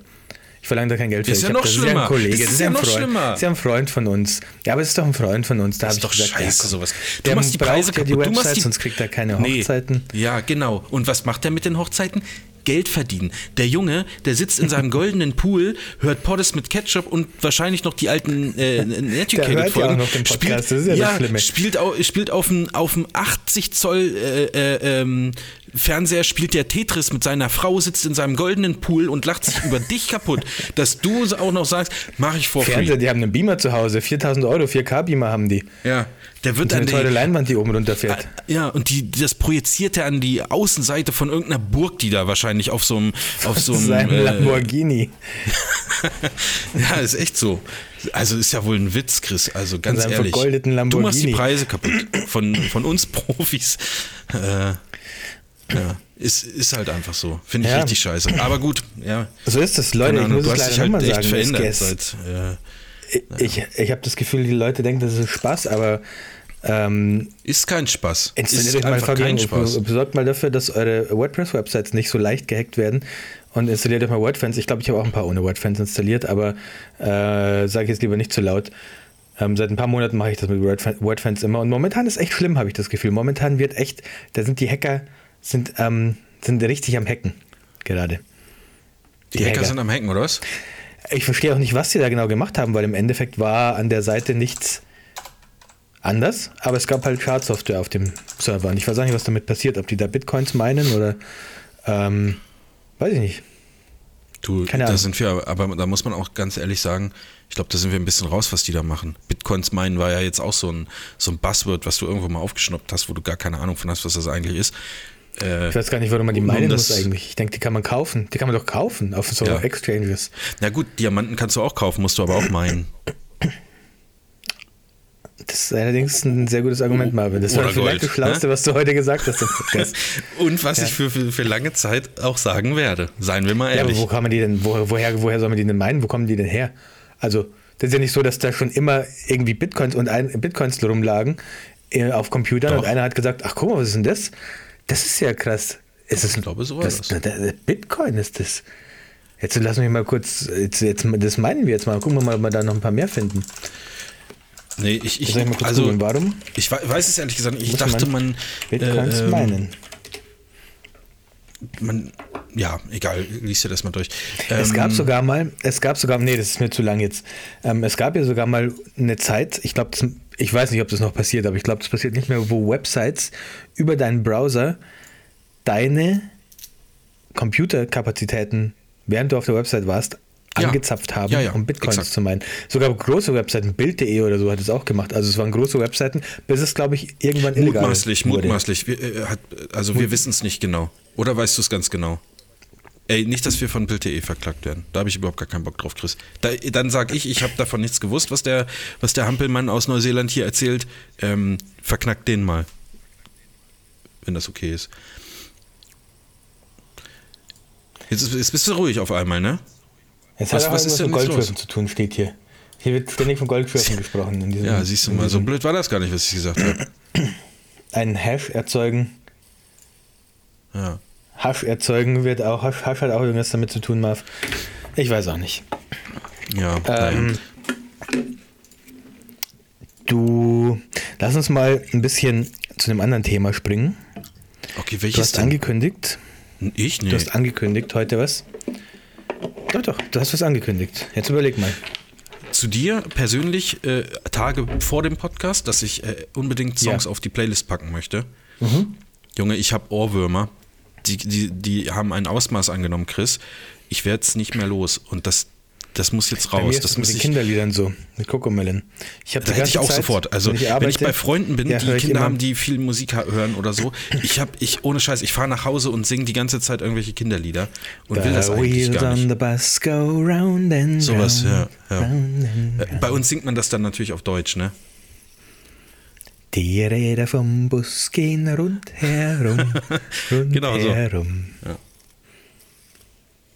Ich verlange da kein Geld für. Ist ja ich noch das ist ja schlimmer. ein Kollege, Das das ist ja ja noch Freund. schlimmer. Das ist ja ein Freund von uns. Ja, aber es ist doch ein Freund von uns. Da Das habe ist ich doch gesagt, ja, scheiße, komm, sowas. Du Der machst die Preise braucht ja die kaputt. Du machst die- sonst kriegt er keine Nee. Hochzeiten. Ja, genau. Und was macht er mit den Hochzeiten? Geld verdienen. Der Junge, der sitzt in seinem [laughs] goldenen Pool, hört Poddes mit Ketchup und wahrscheinlich noch die alten äh, [laughs] ja Educated-Folgen. Podcast, Spielt, ja Schlimme. spielt, au, spielt auf dem auf dem 80 Zoll äh, äh, ähm, Fernseher, spielt der Tetris mit seiner Frau, sitzt in seinem goldenen Pool und lacht sich über dich kaputt, [laughs] dass du auch noch sagst, mach ich for Fernseher, free. die haben einen Beamer zu Hause. 4000 Euro, 4K-Beamer haben die. Ja, der wird Und an eine teure die, Leinwand, die oben runterfährt. ja, und die, das projiziert er an die Außenseite von irgendeiner Burg, die da wahrscheinlich auf so einem, auf so einem, Sein äh, Lamborghini. [laughs] ja, ist echt so. Also ist ja wohl ein Witz, Chris. Also ganz ehrlich. vergoldeten Du machst die Lamborghini. Preise kaputt von, von uns Profis. Äh, ja. Ist, ist halt einfach so. Finde ich Ja. richtig scheiße. Aber gut, ja. So ist es, Leute. Keine Ich Ahnung, muss du es hast dich halt echt sagen. verändert seit. Äh, ich ich habe das Gefühl, die Leute denken, das ist Spaß, aber ähm, ist kein Spaß. installiert ist euch mal Spaß. besorgt mal dafür, dass eure WordPress-Websites nicht so leicht gehackt werden und installiert euch mal WordFans. Ich glaube, ich habe auch ein paar ohne WordFans installiert, aber äh, sage ich jetzt lieber nicht zu laut. Ähm, seit ein paar Monaten mache ich das mit WordFan- WordFans immer und momentan ist echt schlimm, habe ich das Gefühl. Momentan wird echt, da sind die Hacker sind, ähm, sind richtig am Hacken gerade. Die Hacker sind am Hacken, oder was? Ich verstehe auch nicht, was sie da genau gemacht haben, weil im Endeffekt war an der Seite nichts anders, aber es gab halt Schadsoftware auf dem Server und ich weiß auch nicht, was damit passiert, ob die da Bitcoins meinen oder ähm, weiß ich nicht. Du, Keine da Ahnung. sind wir, aber da muss man auch ganz ehrlich sagen, ich glaube, da sind wir ein bisschen raus, was die da machen. Bitcoins meinen war ja jetzt auch so ein, so ein Buzzword, was du irgendwo mal aufgeschnappt hast, wo du gar keine Ahnung von hast, was das eigentlich ist. Äh, Ich weiß gar nicht, warum man die meinen muss eigentlich. Ich denke, die kann man kaufen. Die kann man doch kaufen auf so Ja. Exchanges. na gut, Diamanten kannst du auch kaufen, musst du aber auch meinen. Das ist allerdings ein sehr gutes Argument, Marvin. Das war Oder vielleicht Gold, das Schlauste, ne? was du heute gesagt hast im Podcast. [laughs] Und was ich für, für, für lange Zeit auch sagen werde. Seien wir mal Ja, aber ehrlich. wo kann man die denn, wo, woher, woher soll man die denn meinen? Wo kommen die denn her? Also, das ist ja nicht so, dass da schon immer irgendwie Bitcoins und ein, Bitcoins rumlagen äh, auf Computern Doch. und einer hat gesagt, ach guck mal, was ist denn das? Das ist ja krass. Ist Ich glaube, so war das, das. da- da- Bitcoin ist das. Jetzt lass mich mal kurz, jetzt, jetzt, das meinen wir jetzt mal. Gucken wir mal, ob wir da noch ein paar mehr finden. Nee, ich, ich, ich mal kurz also, googeln, warum? ich wei- weiß es ehrlich gesagt nicht. Ich dachte, man Bitcoins äh, meinen. man, ja, egal, liest dir das mal durch. Es Ähm, gab sogar mal, es gab sogar, nee, das ist mir zu lang jetzt. Ähm, es gab ja sogar mal eine Zeit, ich glaube, ich weiß nicht, ob das noch passiert, aber ich glaube, das passiert nicht mehr, wo Websites über deinen Browser deine Computerkapazitäten, während du auf der Website warst. Angezapft haben, Ja, ja, um Bitcoins exakt. zu meinen. Sogar große Webseiten, Bild.de oder so hat es auch gemacht. Also es waren große Webseiten, bis es, glaube ich, irgendwann illegal Mutmaßlich, wurde. mutmaßlich. Wir, äh, hat, also wir wissen es nicht genau. Oder weißt du es ganz genau? Ey, nicht, dass wir von Bild.de verklagt werden. Da habe ich überhaupt gar keinen Bock drauf, Chris. Da, dann sage ich, ich habe davon nichts gewusst, was der, was der Hampelmann aus Neuseeland hier erzählt. Ähm, verknackt den mal. Wenn das okay ist. Jetzt, ist- jetzt bist du ruhig auf einmal, ne? Jetzt er was ist mit denn jetzt Goldschürfen zu tun, steht hier. Hier wird ständig von Goldschürfen gesprochen. In diesem, Ja, siehst du mal, so blöd war das gar nicht, was ich gesagt habe. [clears throat] Einen Hash erzeugen. Ja. Hash erzeugen wird auch, Hash, Hash hat auch irgendwas damit zu tun, Marv. Ich weiß auch nicht. Ja, Ähm, du, lass uns mal ein bisschen zu einem anderen Thema springen. okay, Du welches hast denn? angekündigt, Ich? Nee. du hast angekündigt heute was. Doch, doch, du hast was angekündigt. Jetzt überleg mal. zu dir persönlich äh, Tage vor dem Podcast, dass ich äh, unbedingt Songs Ja. auf die Playlist packen möchte. Junge, ich habe Ohrwürmer. Die, die, die haben ein Ausmaß angenommen, Chris. Ich werde es nicht mehr los. Und das, das muss jetzt raus. Das mit muss den ich, Kinderliedern so, mit Kokomelon. Ich habe da hätte ich auch sofort. Also, wenn ich, bei Freunden bin, ja, die ich Kinder haben, die viel Musik hören oder so, ich habe, ich, ohne Scheiß, ich fahre nach Hause und singe die ganze Zeit irgendwelche Kinderlieder und will das The eigentlich gar on nicht. the bus go round and Sowas, ja. round, ja. round and Äh, Bei uns singt man das dann natürlich auf Deutsch, ne? Die Räder vom Bus gehen rundherum, [laughs] rundherum. Genau so. Ja.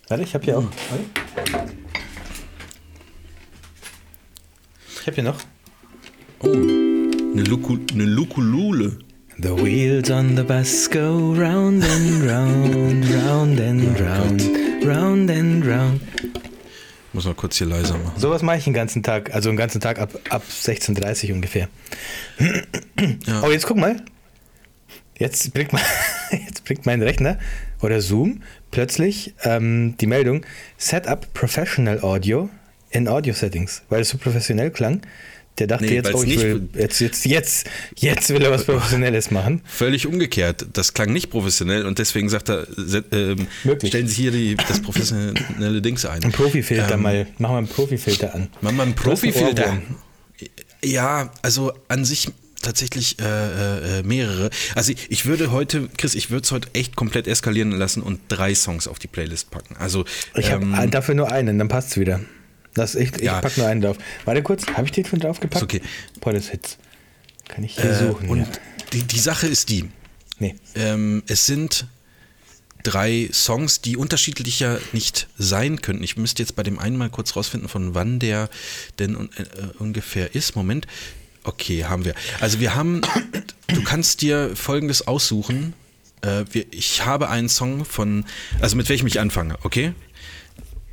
Warte, ich habe hier auch. Warte. Ich habe hier noch. Oh, eine, Luku, eine Lukulule. The wheels on the bus go round and round, round and round, round and round. Muss mal kurz hier leiser machen. Sowas mache ich den ganzen Tag, also den ganzen Tag ab, ab 16.30 Uhr ungefähr. Ja. Oh, jetzt guck mal. Jetzt bringt, mein, [laughs] jetzt bringt mein Rechner oder Zoom plötzlich ähm, die Meldung Setup Professional Audio in Audio Settings, weil es so professionell klang. Der dachte Nee, jetzt, oh, ich nicht- will, jetzt, jetzt, jetzt, jetzt will er was Professionelles machen. Völlig umgekehrt. Das klang nicht professionell und deswegen sagt er, Wirklich? stellen Sie hier die, das professionelle Dings ein. Ein Profifilter Ähm, mal, machen wir einen Profifilter an. Mach mal einen Profifilter. Ohrwurm. Ja, also an sich tatsächlich äh, äh, mehrere. Also ich, ich würde heute, Chris, ich würde es heute echt komplett eskalieren lassen und drei Songs auf die Playlist packen. Also Ich habe ähm, dafür nur einen, dann passt es wieder. Das ist echt, ich Ja. pack nur einen drauf. Warte kurz, habe ich den schon draufgepackt? Ist okay. Police Hits. Kann ich hier äh, suchen. und ja. die, die Sache ist die, Nee. ähm, es sind drei Songs, die unterschiedlicher nicht sein könnten. Ich müsste jetzt bei dem einen mal kurz rausfinden, von wann der denn un äh, ungefähr ist. Moment. Okay, haben wir. Also wir haben, du kannst dir folgendes aussuchen. Äh, wir, ich habe einen Song von, also mit welchem ich anfange, okay?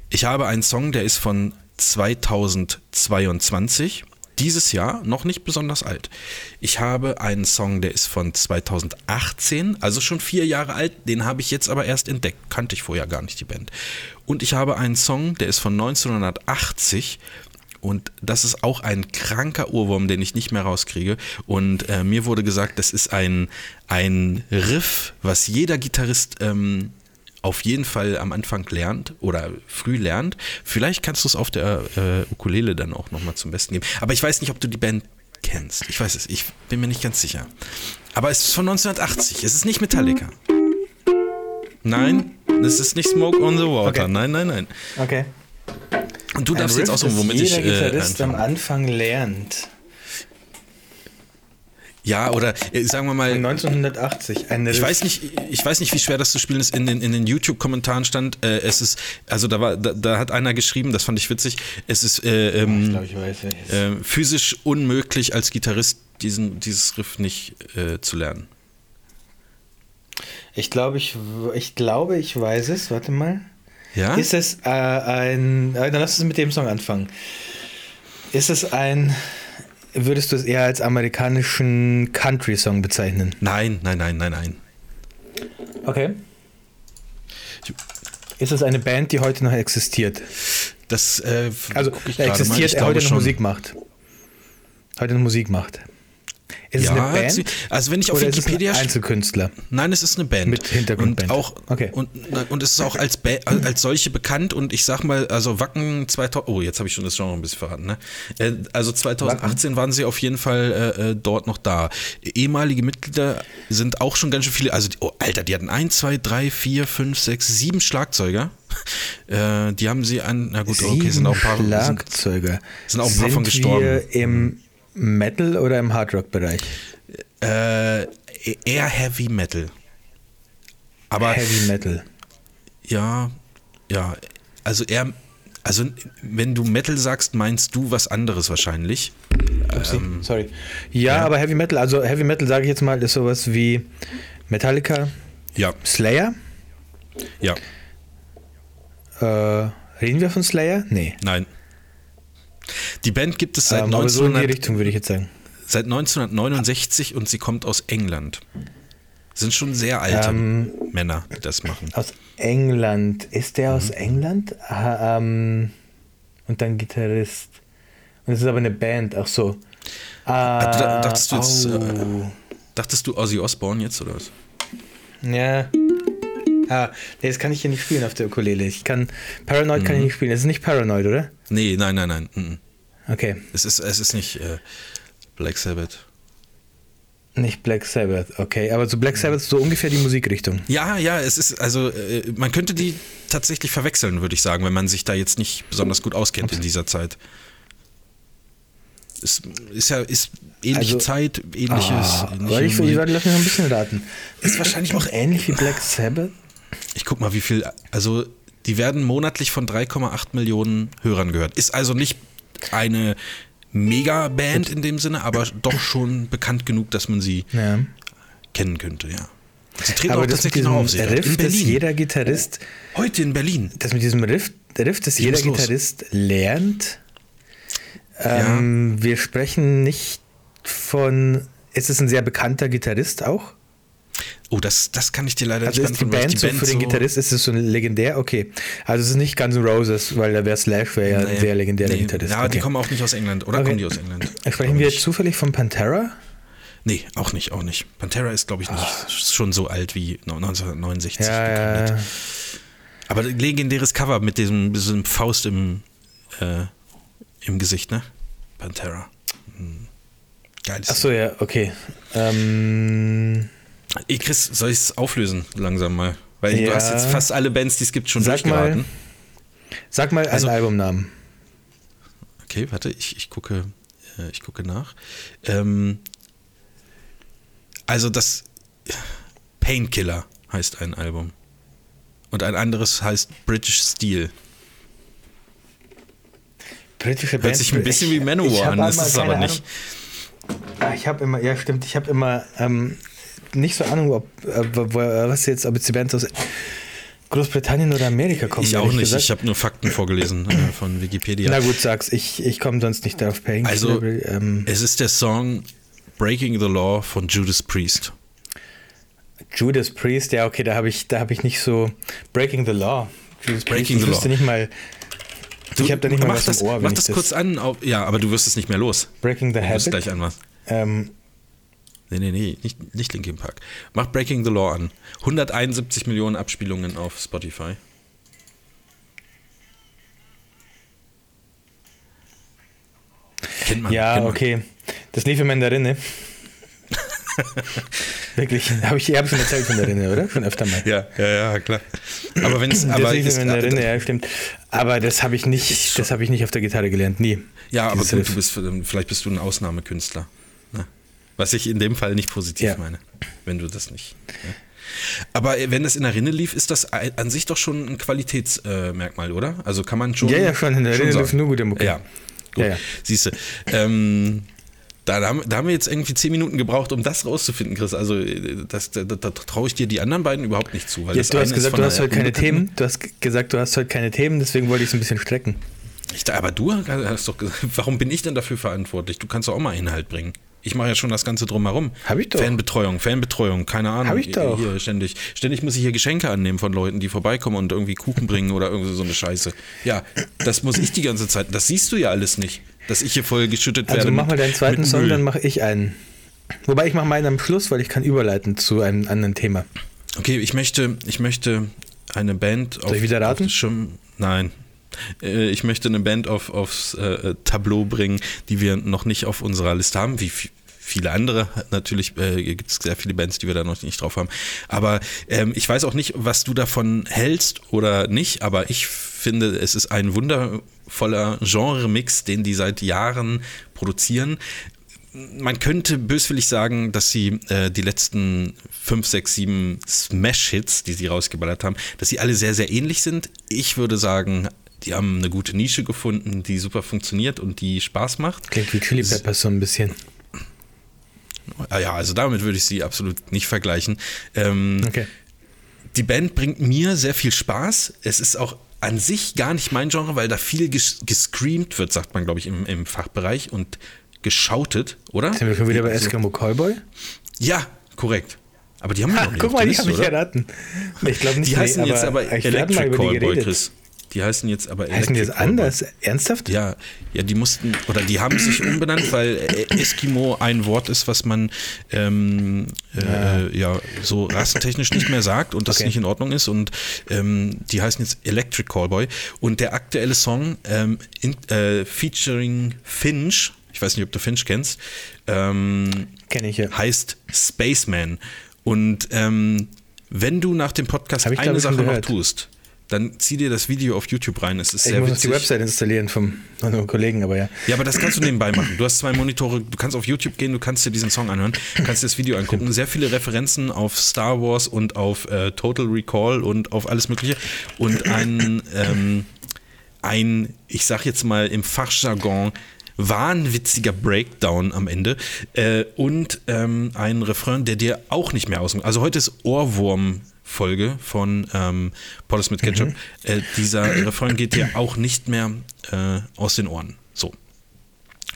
Ich habe einen Song, der ist von 2022 dieses Jahr noch nicht besonders alt. Ich habe einen Song, der ist von 2018, also schon vier Jahre alt. Den habe ich jetzt aber erst entdeckt. Kannte ich vorher gar nicht, die Band. Und ich habe einen Song, der ist von 1980. Und das ist auch ein kranker Ohrwurm, den ich nicht mehr rauskriege. Und äh, mir wurde gesagt, das ist ein, ein Riff, was jeder Gitarrist ähm, auf jeden Fall am Anfang lernt oder früh lernt. Vielleicht kannst du es auf der äh, Ukulele dann auch nochmal zum Besten geben. Aber ich weiß nicht, ob du die Band kennst. Ich weiß es, ich bin mir nicht ganz sicher. Aber es ist von 1980. Es ist nicht Metallica. Nein, es ist nicht Smoke on the Water. Okay. Nein, nein, nein. Okay. Und du darfst Ein jetzt Riff, aussuchen, das womit ich. jeder Äh, Gitarrist am. Anfang lernt. Ja, oder äh, sagen wir mal. 1980. Ein Ich weiß nicht, ich weiß nicht, wie schwer das zu spielen ist. In den, in den YouTube-Kommentaren stand, äh, es ist, also da war, da, da hat einer geschrieben, das fand ich witzig, es ist äh, Ich ähm, glaube, ich weiß äh, physisch unmöglich als Gitarrist diesen, dieses Riff nicht äh, zu lernen. Ich glaube, ich, ich glaube, ich weiß es. Warte mal. Ja? Ist es äh, ein. Äh, dann lass uns mit dem Song anfangen. Ist es ein. Würdest du es eher als amerikanischen Country-Song bezeichnen? nein, nein, nein, nein, nein. Okay. Ist es eine Band, die heute noch existiert? Das äh, Also er existiert, er heute noch. Musik macht. Heute noch Musik macht. Ist Ja, es eine Band? also wenn ich auf oder ist es Wikipedia ein st- Einzelkünstler? Nein, es ist eine Band. Mit Hintergrundband. Und auch Okay. und, und es ist auch als, ba als solche bekannt und ich sag mal, also Wacken 2000, oh, jetzt habe ich schon das Genre ein bisschen verraten, ne? Äh, Also 2018 waren sie auf jeden Fall äh, äh, dort noch da. Ehemalige Mitglieder sind auch schon ganz schön viele, also oh, Alter, die hatten 1, 2, 3, 4, 5, 6, 7 Schlagzeuger. Äh, die haben sie an, na gut, okay, sind auch ein paar, sind, Schlagzeuger. sind auch ein paar von Sind gestorben. Wir im Metal oder im Hardrock-Bereich? äh, eher Heavy Metal. Aber Heavy Metal. Ja, ja. Also eher, also wenn du Metal sagst, meinst du was anderes wahrscheinlich. Upsi, Ähm, Sorry. Ja, ja. aber Heavy Metal, also Heavy Metal sage ich jetzt mal, ist sowas wie Metallica, ja, Slayer. ja, Äh, reden wir von Slayer? Nee. nein. Die Band gibt es seit, Ähm, aber so in die 1900, Richtung würde ich jetzt sagen. seit 1969 und sie kommt aus England. Sind schon sehr alte Ähm, Männer, die das machen. Aus England. Ist der Mhm. aus England? Ah, ähm, und dann Gitarrist. Und es ist aber eine Band, ach so. Da- dachtest du jetzt, oh. Dachtest du Ozzy Osbourne jetzt oder was? Ja. Ah, nee, das kann ich hier nicht spielen auf der Ukulele. Ich kann. Paranoid kann ich Mhm. nicht spielen. Das ist nicht Paranoid, oder? Nee, nein, nein, nein. mhm. Okay. Es ist, es ist nicht äh, Black Sabbath. Nicht Black Sabbath, okay. Aber so Black Sabbath ist so ungefähr die Musikrichtung. Ja, ja, es ist, also äh, man könnte die tatsächlich verwechseln, würde ich sagen, wenn man sich da jetzt nicht besonders gut auskennt in dieser Zeit. Es ist ja ist ähnliche Also- Zeit, ähnliches. Ah, ähnliche ich, ich lass mich noch ein bisschen raten. ist wahrscheinlich auch. ähnlich wie Black Sabbath. Ich guck mal, wie viel. Also, die werden monatlich von 3,8 Millionen Hörern gehört. Ist also nicht eine Mega-Band in dem Sinne, aber doch schon bekannt genug, dass man sie Ja. kennen könnte, ja. Sie treten Aber auch tatsächlich noch auf. ihr? Riff, in Berlin. jeder Gitarrist, Heute in Berlin. das mit diesem Riff, der Riff, das jeder muss los. Gitarrist lernt. Ähm, Wir sprechen nicht von. Ist es ein sehr bekannter Gitarrist auch? Oh, das, das kann ich dir leider Also nicht ist die Band, so für den so- Gitarrist ist es so legendär? Okay. Also es ist nicht Guns N' Roses, weil da wäre Slash wäre ja Nee, sehr legendärer nee, Gitarrist. Ja, die okay. kommen auch nicht aus England. Oder Okay. kommen die aus England? Sprechen wir zufällig von Pantera? Nee, auch nicht, auch nicht. Pantera ist, glaube ich, nicht schon so alt wie 1969 Ah. Ja, ja, gegründet. ja. Aber legendäres Cover mit diesem, diesem Faust im, äh, im Gesicht, ne? Pantera. Hm. Geiles. Achso, ja, okay. Ähm, Ey, Chris, soll ich es auflösen langsam mal? Weil du Ja. hast jetzt fast alle Bands, die es gibt, schon Sag durchgeraten. sag mal Also- einen Albumnamen. Okay, warte, ich, ich, gucke, äh, ich gucke nach. Ähm, also das Painkiller heißt ein Album. Und ein anderes heißt British Steel. Britische Hört Band. sich ein bisschen ich, wie Manowar ich an, ist es aber nicht. Ahnung. Ah, Ich habe immer, ja stimmt, ich habe immer ähm, nicht so Ahnung, ob äh, was jetzt, ob jetzt die Bands aus Großbritannien oder Amerika kommen. Ich auch nicht. gesagt. Ich habe nur Fakten vorgelesen äh, von Wikipedia. Na gut, sag's. Ich, ich komme sonst nicht darauf. Per Also, ähm, es ist der Song Breaking the Law von Judas Priest. Judas Priest, ja okay, da habe ich, da habe ich nicht so Breaking the Law. Judas Breaking Priest, the ich wüsste Law. nicht mal. ich habe da nicht mal was das, im Ohr, Mach das das- kurz an. Auf, ja, aber du wirst es nicht mehr los. Breaking the Du Habit. gleich an was. Ähm, Nee, nee, nee, nicht, nicht Linkin Park. Mach Breaking the Law an. 171 Millionen Abspielungen auf Spotify. Kennt man. ja, kennt man. okay. Das lief der Rinne. [laughs] Wirklich, habe ich, ich schon erzählt von der Rinne, oder? Schon öfter mal. Ja, ja, ja, klar. Aber wenn es das aber ist, in der Rinne, ja, stimmt. Aber das habe ich nicht, das habe ich nicht auf der Gitarre gelernt, nie. Ja, aber gut, du bist, vielleicht bist du ein Ausnahmekünstler. Was ich in dem Fall nicht positiv Ja. meine, wenn du das nicht. Ne? Aber äh, wenn das in der Rinne lief, ist das an sich doch schon ein Qualitätsmerkmal, oder? Also kann man schon. Ja, ja, schon. In der schon Rinne lief nur gute Mucke. Ja, gut. Ja, ja. Siehst du. Ähm, da, da, haben, wir jetzt irgendwie zehn Minuten gebraucht, um das rauszufinden, Chris. Also, äh, das, da, da, da traue ich dir die anderen beiden überhaupt nicht zu. Weil Ja, du hast gesagt, du hast heute keine Themen. Du hast gesagt, du hast heute keine Themen, deswegen wollte ich es ein bisschen strecken. Ich, aber du hast doch gesagt, warum bin ich denn dafür verantwortlich? Du kannst doch auch mal Inhalt bringen. Ich mache ja schon das Ganze drumherum. Hab ich doch. Fanbetreuung, Fanbetreuung, keine Ahnung. Hab ich doch. Hier ständig, ständig muss ich hier Geschenke annehmen von Leuten, die vorbeikommen und irgendwie Kuchen bringen oder irgendwie so eine Scheiße. Ja, das muss ich die ganze Zeit. Das siehst du ja alles nicht, dass ich hier voll geschüttet Also werde. mach mal deinen zweiten Song, Müll. dann mache ich einen. Wobei ich mache meinen am Schluss, weil ich kann überleiten zu einem anderen Thema. Okay, ich möchte, ich möchte eine Band auf, ich wieder raten? Schirm, Nein. Äh, Ich möchte eine Band auf, aufs äh, Tableau bringen, die wir noch nicht auf unserer Liste haben, wie viele andere. Natürlich äh, gibt es sehr viele Bands, die wir da noch nicht drauf haben. Aber ähm, ich weiß auch nicht, was du davon hältst oder nicht, aber ich finde, es ist ein wundervoller Genre-Mix, den die seit Jahren produzieren man könnte böswillig sagen, dass sie äh, die letzten 5, 6, 7 Smash-Hits, die sie rausgeballert haben, dass sie alle sehr, sehr ähnlich sind. Ich würde sagen, die haben eine gute Nische gefunden, die super funktioniert und die Spaß macht. Klingt wie Chili Peppers so ein bisschen. Ah Ja, also damit würde ich sie absolut nicht vergleichen. Ähm, Okay. die Band bringt mir sehr viel Spaß. Es ist auch an sich gar nicht mein Genre, weil da viel ges gescreamt wird, sagt man, glaube ich, im, im Fachbereich und geschautet, oder? Sind wir schon wieder bei Also- Eskimo Callboy? Ja, korrekt. Aber die haben wir Ha, noch nicht guck mal, die habe ich erraten. Ich glaube nicht, Die heißen nee, jetzt aber mal Electric Callboy. Chris. Die heißen jetzt aber Heißen die jetzt Electric anders? Ernsthaft? Ja, ja, die mussten, oder die haben sich umbenannt, weil äh, Eskimo ein Wort ist, was man ähm, äh, ja. so rassentechnisch nicht mehr sagt und das Okay. nicht in Ordnung ist. Und ähm, die heißen jetzt Electric Callboy. Und der aktuelle Song ähm, in, äh, featuring Finch, ich weiß nicht, ob du Finch kennst, ähm, Kenne ich ja. heißt Spaceman. Und ähm, wenn du nach dem Podcast eine Sache noch tust, dann zieh dir das Video auf YouTube rein. Es ist Ich sehr muss noch die witzig. Website installieren vom von Kollegen, aber ja. Ja, aber das kannst du nebenbei machen. Du hast zwei Monitore, du kannst auf YouTube gehen, du kannst dir diesen Song anhören, kannst dir das Video angucken. Sehr viele Referenzen auf Star Wars und auf äh, Total Recall und auf alles Mögliche. Und ein, ähm, ein, ich sag jetzt mal im Fachjargon, wahnwitziger Breakdown am Ende äh, und ähm, ein Refrain, der dir auch nicht mehr aus. Also heute ist Ohrwurm. Folge von ähm, Pommes mit Ketchup. Mhm. Äh, dieser Refrain geht dir auch nicht mehr äh, aus den Ohren. So.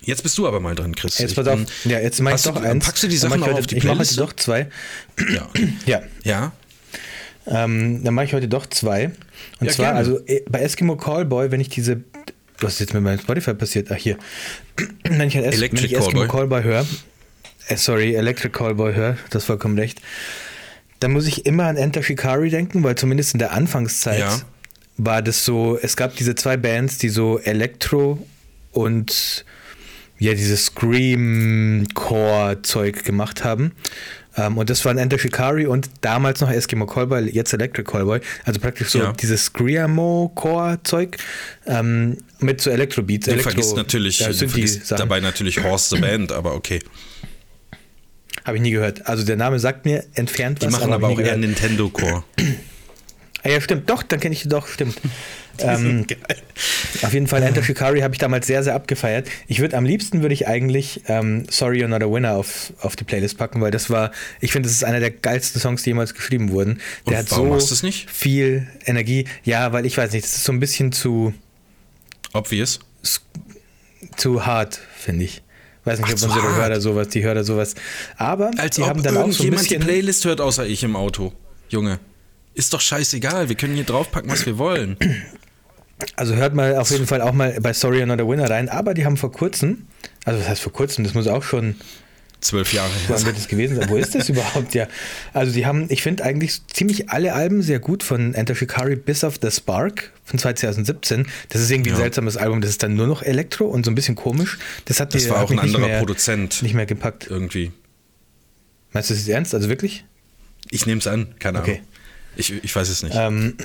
Jetzt bist du aber mal dran, Chris. Jetzt Ich pass auf. bin- Ja, jetzt mach ich Hast du- doch eins. Packst du die Sachen ich heute, auf die Ich mache heute Playlist? doch zwei. Ja, okay. Ja, ja. ähm, dann mache ich heute doch zwei. Und Ja, zwar, gerne. also äh, bei Eskimo Callboy, wenn ich diese. Was ist jetzt mit meinem Spotify passiert? Ach, hier. [clears throat] wenn ich, ein Es wenn Electric ich Eskimo Callboy. Callboy höre, äh, sorry, Electric Callboy höre, das ist vollkommen recht, dann muss ich immer an Enter Shikari denken, weil zumindest in der Anfangszeit Ja. war das so, es gab diese zwei Bands, die so Elektro und ja, dieses Scream-Core-Zeug gemacht haben. Ähm, und das waren Enter Shikari und damals noch Eskimo Callboy, jetzt Electric Callboy. Also praktisch so Ja. dieses Screamo-Core-Zeug ähm, mit so Elektro-Beats. Du Elektro, vergisst natürlich, ja, du sind die vergisst dabei natürlich Horst the Band, aber okay. Habe ich nie gehört. Also der Name sagt mir entfernt Die was, machen hab aber ich auch eher. Nintendo Core. [clears throat] Ah ja, stimmt. Doch, dann kenne ich die doch, stimmt. [laughs] Ähm, auf jeden Fall Enter Shikari habe ich damals sehr, sehr abgefeiert. Ich würde am liebsten würde ich eigentlich ähm, Sorry You're Not a Winner auf, auf die Playlist packen, weil das war, ich finde, das ist einer der geilsten Songs, die jemals geschrieben wurden. Der Und hat warum so nicht? viel Energie. Ja, weil ich weiß nicht, das ist so ein bisschen zu, Obvious. zu hart, finde ich. Weiß nicht, Ach, ob unsere hart. Hörer sowas, die Hörer sowas. Aber Als die haben dann auch so ein bisschen. die Playlist hört, außer ich im Auto. Junge. Ist doch scheißegal. Wir können hier draufpacken, was wir wollen. Also hört mal auf jeden Fall auch mal bei Sorry You're Not a Winner rein. Aber die haben vor kurzem, also was heißt vor kurzem, das muss auch schon, Zwölf Jahre her. wann wird es gewesen sein? Wo ist das [laughs] überhaupt? Ja, also die haben, ich finde eigentlich ziemlich alle Alben sehr gut von Enter Shikari bis auf The Spark von 2017. Das ist irgendwie ein Ja. seltsames Album. Das ist dann nur noch Elektro und so ein bisschen komisch. Das hat Das die- war hat auch ein anderer mehr, Produzent. Nicht mehr gepackt. Irgendwie. Meinst du das ist ernst? Also wirklich? Ich nehme es an. Keine Okay. Ich, ich weiß es nicht. Ähm,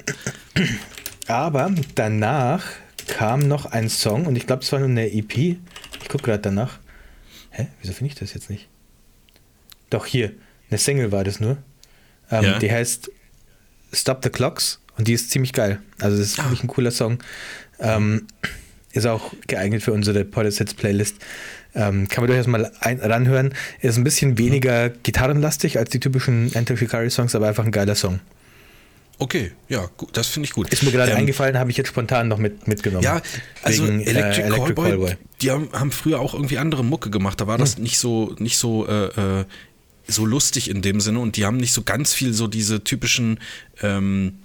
[clears throat] aber danach kam noch ein Song und ich glaube, es war nur eine EP. Ich gucke gerade danach. Hä? Wieso finde ich das jetzt nicht? Doch hier, eine Single war das nur. Ähm, Ja. Die heißt Stop the Clocks und die ist ziemlich geil. Also das ist Ah. wirklich ein cooler Song. Ähm, ist auch geeignet für unsere Podesets Playlist. Ähm, kann man durchaus mal ein, ranhören. Ist ein bisschen weniger gitarrenlastig als die typischen Enter Shikari Songs, aber einfach ein geiler Song. Okay, ja, gut, das finde ich gut. Ist mir gerade Ähm, eingefallen, habe ich jetzt spontan noch mit, mitgenommen. Ja, also Wegen, äh, Electric, Electric Callboy, Callboy. die haben, haben früher auch irgendwie andere Mucke gemacht. Da war das nicht so, nicht so, äh, äh, so lustig in dem Sinne und die haben nicht so ganz viel so diese typischen ähm,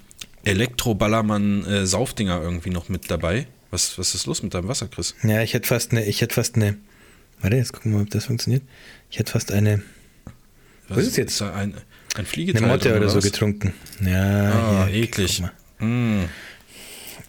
Elektro-Ballermann-Saufdinger irgendwie noch mit dabei. Was, was ist los mit deinem Wasser, Chris? Ja, ich hätte fast eine, ich hätte fast eine. Warte, jetzt gucken wir mal, ob das funktioniert. Ich hätte fast eine, Was ist es jetzt? da ein, ein eine Fliegeteil Motte drin, oder so getrunken. Ja, Ah, hier, eklig. Mm.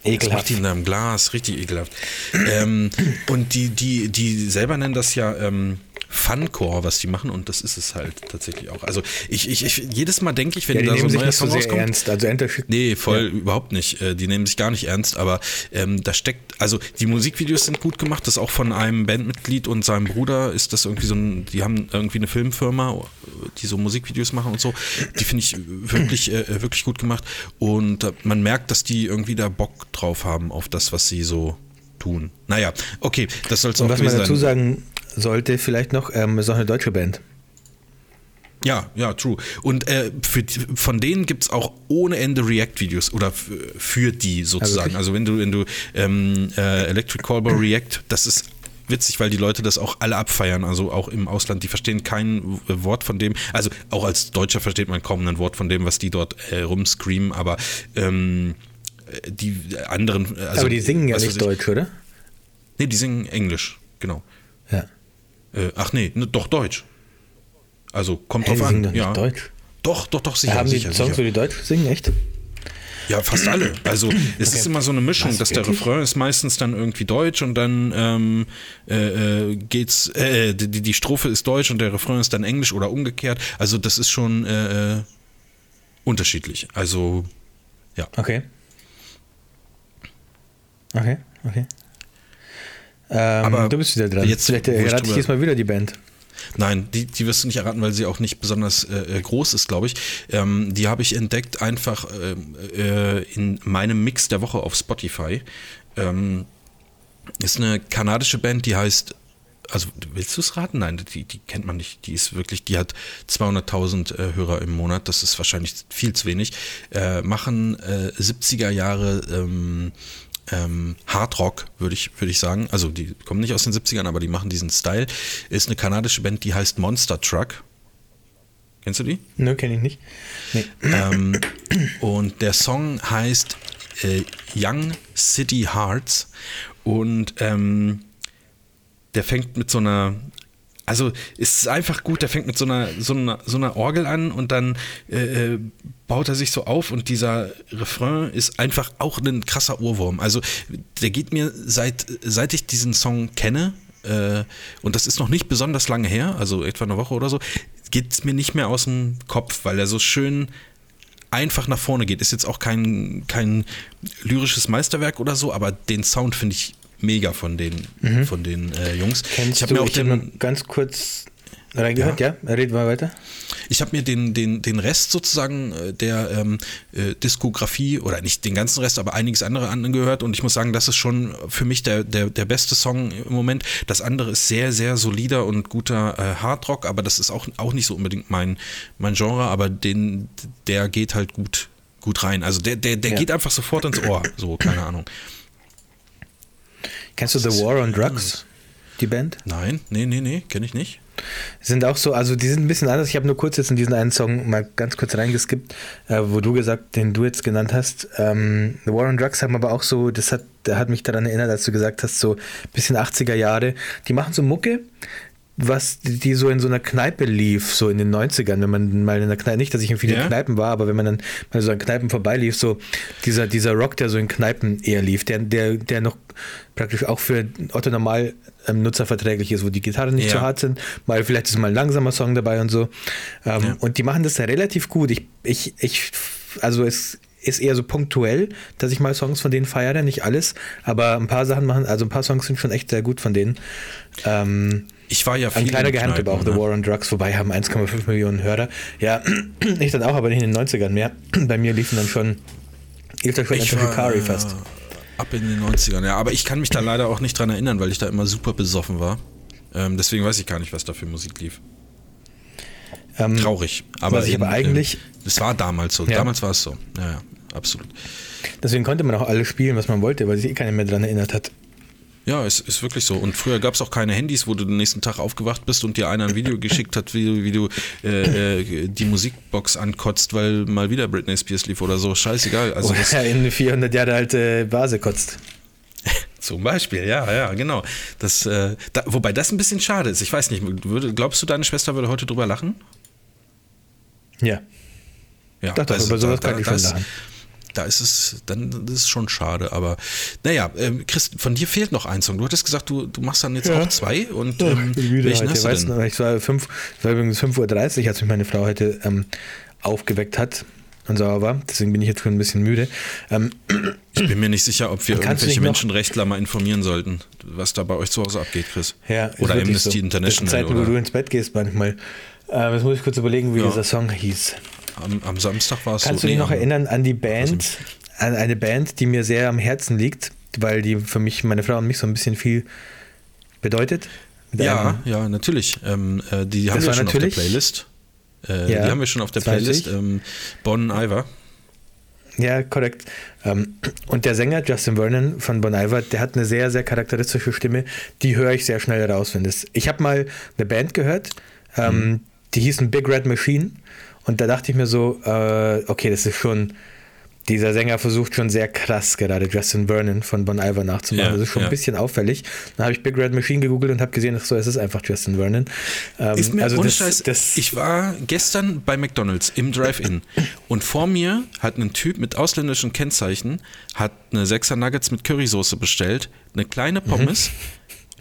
Ekelhaft. die in deinem Glas, richtig ekelhaft. ähm, und die, die, die selber nennen das ja ähm, Funcore, was die machen, und das ist es halt tatsächlich auch. Also ich, ich, ich jedes Mal denke ich, wenn Ja, die da so ein neuer so Song sehr rauskommt. ernst. Also Nee, voll überhaupt nicht. Äh, Die nehmen sich gar nicht ernst, aber ähm, da steckt, also die Musikvideos sind gut gemacht, das auch von einem Bandmitglied und seinem Bruder ist das irgendwie so ein, die haben irgendwie eine Filmfirma, die so Musikvideos machen und so. Die finde ich wirklich, äh, wirklich gut gemacht und äh, man merkt, dass die irgendwie da Bock drauf haben auf das, was sie so tun. Naja, okay, das soll es auch was man dazu sein. sagen sollte, vielleicht noch, ähm, ist auch eine deutsche Band. Ja, ja, true. Und äh, für, von denen gibt es auch ohne Ende React-Videos oder für die sozusagen. wirklich? Also wenn du, wenn du ähm, äh, Electric Callboy React, das ist witzig, weil die Leute das auch alle abfeiern, also auch im Ausland, die verstehen kein w- Wort von dem, also auch als Deutscher versteht man kaum ein Wort von dem, was die dort äh, rumscreamen, aber ähm, äh, die anderen, äh, also, Aber die singen ja nicht ich- Deutsch, oder? Nee, die singen Englisch, genau. Ja. Äh, ach nee, ne, doch Deutsch. Also kommt Hey, drauf an. singen doch nicht ja. Deutsch. Doch, doch, doch, sicher. haben die sicher, Songs, sicher. wo die Deutsch singen, echt? Ja, fast alle. Also es ist immer so eine Mischung, Was, dass der wirklich? Refrain ist meistens dann irgendwie deutsch und dann ähm, äh, äh, geht's, äh, die, die Strophe ist deutsch und der Refrain ist dann englisch oder umgekehrt. Also das ist schon äh, äh, unterschiedlich. Also ja. Okay. Okay, okay. Ähm, Aber du bist wieder dran. jetzt, Vielleicht ich errate ich drüber- diesmal wieder die Band. Nein, die, die wirst du nicht erraten, weil sie auch nicht besonders äh, äh, groß ist, glaube ich. Ähm, die habe ich entdeckt einfach ähm, äh, in meinem Mix der Woche auf Spotify. Ähm, ist eine kanadische Band, die heißt, also willst du es raten? Nein, die, die kennt man nicht. Die ist wirklich, die hat 200.000 äh, Hörer im Monat. Das ist wahrscheinlich viel zu wenig. Äh, machen äh, 70er Jahre ähm, ähm, Hardrock, würde ich, würde ich sagen. Also die kommen nicht aus den 70ern, aber die machen diesen Style. Ist eine kanadische Band, die heißt Monster Truck. Kennst du die? Nö, kenne ich nicht. Nee. ähm, und der Song heißt äh, Young City Hearts und ähm, der fängt mit so einer also es ist einfach gut, der fängt mit so einer, so einer, so einer Orgel an und dann äh, äh, baut er sich so auf und dieser Refrain ist einfach auch ein krasser Ohrwurm. Also der geht mir seit, seit ich diesen Song kenne, äh, und das ist noch nicht besonders lange her, also etwa eine Woche oder so, geht es mir nicht mehr aus dem Kopf, weil er so schön einfach nach vorne geht. Ist jetzt auch kein, kein lyrisches Meisterwerk oder so, aber den Sound finde ich mega von den, von den äh, Jungs. Kennst ich habe mir auch den, ganz kurz reingehört? Ja, ja? reden wir weiter. Ich habe mir den, den, den Rest sozusagen äh, der ähm, äh, Diskografie oder nicht den ganzen Rest, aber einiges andere angehört und ich muss sagen, das ist schon für mich der, der, der beste Song im Moment. Das andere ist sehr, sehr solider und guter äh, Hardrock, aber das ist auch, auch nicht so unbedingt mein, mein Genre, aber den, der geht halt gut, gut rein. Also der, der, der ja. geht einfach sofort ins Ohr, so, keine Ahnung. Kennst du The War on Drugs, die Band? Nein, nee, nee, nee, kenne ich nicht. Sind auch so, also die sind ein bisschen anders. Ich habe nur kurz jetzt in diesen einen Song mal ganz kurz reingeskippt, äh, wo du gesagt, den du jetzt genannt hast. Ähm, The War on Drugs haben aber auch so, das hat, hat mich daran erinnert, als du gesagt hast, so ein bisschen 80er Jahre. Die machen so Mucke, was die so in so einer Kneipe lief, so in den 90ern, wenn man mal in der Kneipe, nicht, dass ich in vielen ja. Kneipen war, aber wenn man dann mal so an Kneipen vorbeilief, so dieser, dieser Rock, der so in Kneipen eher lief, der, der, der noch praktisch auch für Otto Normal ähm, nutzerverträglich ist, wo die Gitarren nicht ja. so hart sind, mal vielleicht ist mal ein langsamer Song dabei und so. Ähm, ja. Und die machen das ja relativ gut. Ich, ich, ich, also es ist eher so punktuell, dass ich mal Songs von denen feiere, nicht alles, aber ein paar Sachen machen, also ein paar Songs sind schon echt sehr gut von denen. Ähm, ich war ja viel Ein kleiner Geheimtipp auch, ne? The War on Drugs, wobei haben 1,5 Millionen Hörer. Ja, [clears throat] ich dann auch, aber nicht in den 90ern mehr. Bei mir liefen dann schon, war, Shikari fast. Ab in den 90ern, ja. Aber ich kann mich da leider auch nicht dran erinnern, weil ich da immer super besoffen war. Ähm, deswegen weiß ich gar nicht, was da für Musik lief. Ähm, Traurig. Aber ich aber eigentlich. Äh, das war damals so. Ja. Damals war es so. Ja, ja, absolut. Deswegen konnte man auch alles spielen, was man wollte, weil sich eh keiner mehr dran erinnert hat. Ja, es ist wirklich so. Und früher gab es auch keine Handys, wo du den nächsten Tag aufgewacht bist und dir einer ein Video geschickt hat, wie, du, wie du äh, äh, die Musikbox ankotzt, weil mal wieder Britney Spears lief oder so. Scheißegal. Also oder ja, in eine 400 Jahre alte Vase kotzt. [laughs] Zum Beispiel, ja, ja, genau. Das, äh, da, wobei das ein bisschen schade ist. Ich weiß nicht, würde, glaubst du, deine Schwester würde heute drüber lachen? Ja. Ja, Dachte, das, über sowas da, kann ich schon lachen da ist es, dann das ist schon schade. Aber naja, ähm, Chris, von dir fehlt noch ein Song. Du hattest gesagt, du, du machst dann jetzt ja. auch zwei und ähm, ich welchen heute. Hast du denn? Ich war, fünf, war übrigens 5.30 Uhr, als mich meine Frau heute ähm, aufgeweckt hat und sauer war. Deswegen bin ich jetzt schon ein bisschen müde. Ähm, ich bin mir nicht sicher, ob wir irgendwelche Menschenrechtler mal informieren sollten, was da bei euch zu Hause abgeht, Chris. Ja, oder Amnesty so. International. Zeiten, oder? wo du ins Bett gehst manchmal. Äh, jetzt muss ich kurz überlegen, wie ja. dieser Song hieß. Am, am Samstag war es Kannst so. Kannst du dich noch erinnern an die Band, an eine Band, die mir sehr am Herzen liegt, weil die für mich, meine Frau und mich so ein bisschen viel bedeutet? Ja, einem, ja, natürlich. Ähm, äh, die haben wir schon auf der Playlist. Äh, ja, die haben wir schon auf der Playlist. Ähm, Bon Iver. Ja, korrekt. Ähm, und der Sänger Justin Vernon von Bon Iver, der hat eine sehr, sehr charakteristische Stimme. Die höre ich sehr schnell raus, finde ich. Ich habe mal eine Band gehört, ähm, mhm. die hießen Big Red Machine. Und da dachte ich mir so, äh, okay, das ist schon, dieser Sänger versucht schon sehr krass gerade Justin Vernon von Bon Iver nachzumachen. Ja, das ist schon ja. ein bisschen auffällig. Dann habe ich Big Red Machine gegoogelt und habe gesehen, ach so, es ist einfach Justin Vernon. Ähm, ist mir also das, Scheiß, das ich war gestern bei McDonalds im Drive-In und vor mir hat ein Typ mit ausländischen Kennzeichen hat eine Sechser Nuggets mit Currysoße bestellt, eine kleine Pommes. Mhm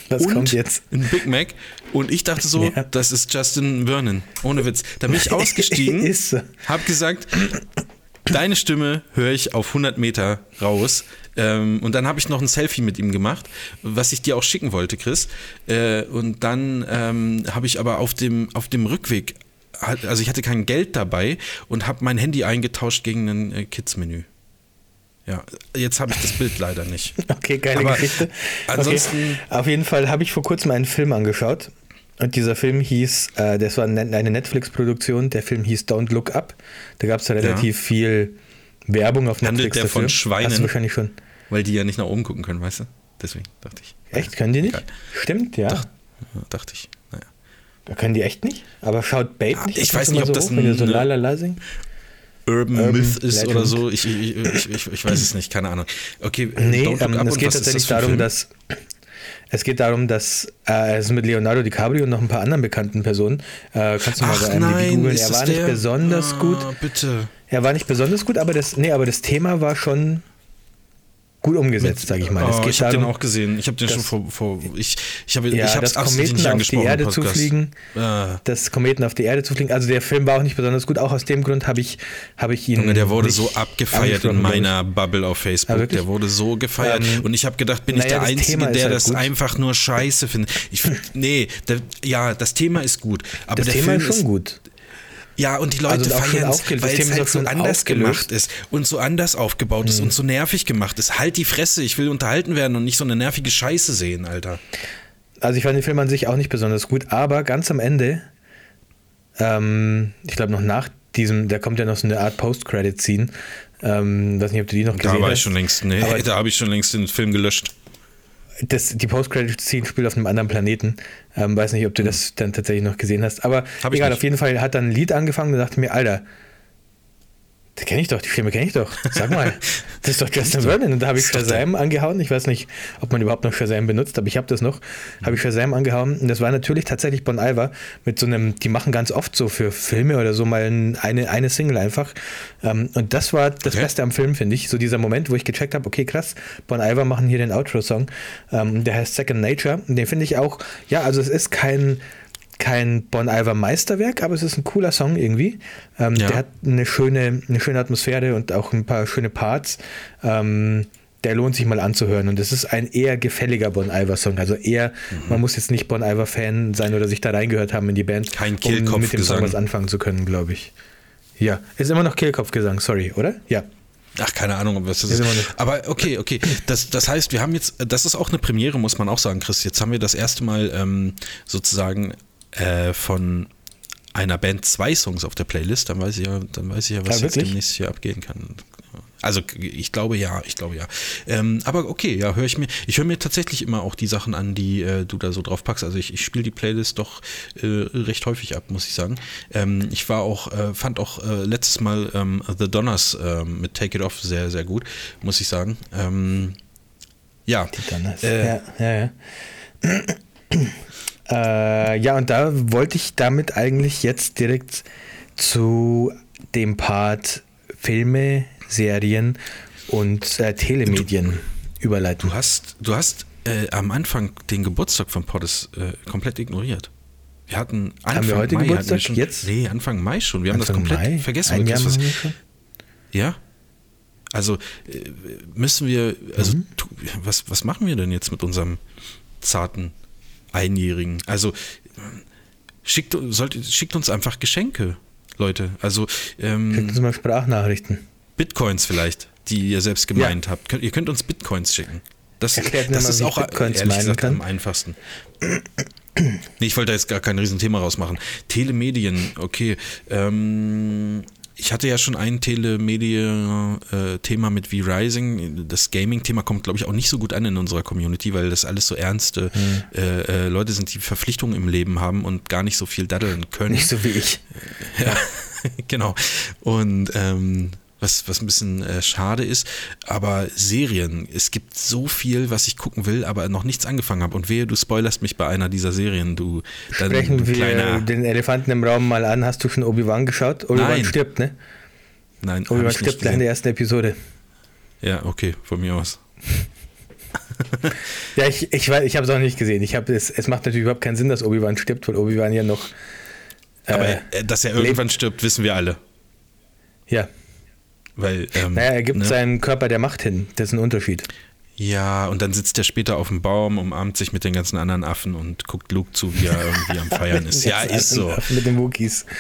Was und kommt jetzt? Ein Big Mac. Und ich dachte so, [laughs] ja. das ist Justin Vernon. Ohne Witz. Da bin ich [laughs] ausgestiegen, hab gesagt, deine Stimme höre ich auf 100 Meter raus. Ähm, und dann habe ich noch ein Selfie mit ihm gemacht, was ich dir auch schicken wollte, Chris. Äh, und dann ähm, habe ich aber auf dem, auf dem Rückweg, also ich hatte kein Geld dabei und habe mein Handy eingetauscht gegen ein äh, Kids-Menü. Ja, jetzt habe ich das Bild leider nicht. [laughs] Okay, geile Aber Geschichte. Ansonsten. Okay. Auf jeden Fall habe ich vor kurzem einen Film angeschaut. Und dieser Film hieß, äh, das war eine Netflix-Produktion, der Film hieß Don't Look Up. Da gab es relativ ja. viel Werbung auf Netflix. Handelt der dafür. von Schweinen? Hast du wahrscheinlich schon. Weil die ja nicht nach oben gucken können, weißt du? Deswegen dachte ich. Echt? Können die nicht? Egal. Stimmt, ja. Dacht, dachte ich. Naja. Da können die echt nicht? Aber schaut Bait nicht? Ich weiß nicht, ob so das hoch, ein, so lalala singen? Urban, Urban Myth ist Legend. oder so. Ich, ich, ich, ich, weiß es nicht, keine Ahnung. Okay, nee, ähm, es geht tatsächlich darum, Film? dass es geht darum, dass äh, es mit Leonardo DiCaprio und noch ein paar anderen bekannten Personen. Äh, kannst du mal bei nein, googeln. Er war nicht besonders ah, gut. Bitte. Er war nicht besonders gut, aber das, nee, aber das Thema war schon gut umgesetzt, sage ich mal. Oh, ich habe den auch gesehen. Ich habe den schon vor, vor ich ich habe ja, ich habe das Kometen auf die Erde zu fliegen, Ah. das Kometen auf die Erde zu fliegen. Also der Film war auch nicht besonders gut. Auch aus dem Grund habe ich habe ich ihn. Junge, der wurde nicht so abgefeiert in ich. meiner Bubble auf Facebook. Der wurde so gefeiert. Ähm, und ich habe gedacht, bin ich naja, der das Einzige, ist der halt das gut. einfach nur scheiße findet. Ich, [laughs] nee, der, ja, das Thema ist gut. Aber Das der Thema Film ist schon gut. Ja, und die Leute Also auch schon feiern es, weil es halt so anders gemacht ist und so anders aufgebaut ist und so nervig gemacht ist. Halt die Fresse, ich will unterhalten werden und nicht so eine nervige Scheiße sehen, Alter. Also ich fand den Film an sich auch nicht besonders gut, aber ganz am Ende, ähm, ich glaube noch nach diesem, da kommt ja noch so eine Art Post-Credit-Scene. Ähm, weiß nicht, ob du die noch gesehen Da war hast. ich schon längst, nee, Aber- da habe ich schon längst den Film gelöscht. Das, die Post-Credit-Scene spielt auf einem anderen Planeten. Ähm, weiß nicht, ob du das dann tatsächlich noch gesehen hast. Aber Hab egal, auf jeden Fall hat dann ein Lied angefangen und dachte mir, Alter, das kenne ich doch, die Filme kenne ich doch. Sag mal, [laughs] das ist doch Justin Vernon. Und da habe ich Shazam angehauen. Ich weiß nicht, ob man überhaupt noch Shazam benutzt, aber ich habe das noch. Habe ich Shazam angehauen. Und das war natürlich tatsächlich Bon Iver mit so einem, die machen ganz oft so für Filme oder so mal ein- eine, eine Single einfach. Ähm, und das war das Okay. Beste am Film, finde ich. So dieser Moment, wo ich gecheckt habe, okay, krass, Bon Iver machen hier den Outro-Song. Ähm, der heißt Second Nature. Den finde ich auch, ja, also es ist kein, kein Bon Iver Meisterwerk, aber es ist ein cooler Song irgendwie. Ähm, Ja. Der hat eine schöne, eine schöne Atmosphäre und auch ein paar schöne Parts. Ähm, der lohnt sich mal anzuhören. Und es ist ein eher gefälliger Bon Iver-Song. Also eher, Mhm. man muss jetzt nicht Bon Iver-Fan sein oder sich da reingehört haben in die Band, Kein um mit dem. Song was anfangen zu können, glaube ich. Ja, ist immer noch Kehlkopfgesang, sorry, oder? Ja. Ach, keine Ahnung, was das Ist Aber okay, okay. Das, das heißt, wir haben jetzt, das ist auch eine Premiere, muss man auch sagen, Chris. Jetzt haben wir das erste Mal ähm, sozusagen äh, von einer Band zwei Songs auf der Playlist. Dann weiß ich ja, dann weiß ich ja, was Ah, jetzt demnächst hier abgehen kann. Also ich glaube ja, ich glaube ja. Ähm, aber okay, ja, höre ich mir. Ich höre mir tatsächlich immer auch die Sachen an, die äh, du da so drauf packst. Also ich, ich spiele die Playlist doch äh, recht häufig ab, muss ich sagen. Ähm, ich war auch, äh, fand auch äh, letztes Mal ähm, The Donners ähm, mit Take It Off sehr, sehr gut, muss ich sagen. Ähm, ja. Dann ist, Äh, ja, ja, ja. Äh, ja, und da wollte ich damit eigentlich jetzt direkt zu dem Part Filme, Serien und äh, Telemedien überleiten. Du hast, du hast äh, am Anfang den Geburtstag von Poddes äh, komplett ignoriert. Wir hatten Anfang wir heute Mai Geburtstag? wir schon, Jetzt? Nee, Anfang Mai schon. Wir haben Anfang das komplett Mai? vergessen. Ein Jahr was, ja. Also äh, müssen wir, also Mhm. tu, was, was machen wir denn jetzt mit unserem zarten Einjährigen? Also schickt, sollte, schickt uns einfach Geschenke, Leute. Also Schickt ähm, uns mal Sprachnachrichten. Bitcoins vielleicht, die ihr selbst gemeint habt. Könnt, ihr könnt uns Bitcoins schicken. Das, Erklärt das mal, ist auch Bitcoins ehrlich gesagt kann. am einfachsten. Nee, ich wollte da jetzt gar kein Riesenthema rausmachen. Telemedien, okay. Ähm, ich hatte ja schon ein Telemedia-Thema mit V-Rising. Das Gaming-Thema kommt, glaube ich, auch nicht so gut an in unserer Community, weil das alles so ernste Hm. äh, äh, Leute sind, die Verpflichtungen im Leben haben und gar nicht so viel daddeln können. Nicht so wie ich. [laughs] Ja, genau. Und ähm, was, was ein bisschen äh, schade ist, aber Serien, es gibt so viel, was ich gucken will, aber noch nichts angefangen habe. Und wehe, du spoilerst mich bei einer dieser Serien, du, dann, Sprechen du wir kleiner. den Elefanten im Raum mal an. Hast du schon Obi-Wan geschaut? Obi-Wan stirbt, ne? Nein, Obi-Wan stirbt gleich in der ersten Episode. Ja, okay, von mir aus. [laughs] Ja, ich, ich, weiß- ich habe es auch nicht gesehen. Ich hab, es, es macht natürlich überhaupt keinen Sinn, dass Obi-Wan stirbt, weil Obi-Wan ja noch. Aber äh, äh, dass er irgendwann stirbt, wissen wir alle. ja, Weil, ähm, naja, er gibt ne? seinen Körper der Macht hin. Das ist ein Unterschied. Ja, und dann sitzt er später auf dem Baum, umarmt sich mit den ganzen anderen Affen und guckt Luke zu, wie er irgendwie am Feiern [laughs] ist. Ja, ist so. [laughs] Mit den Wookies. [laughs]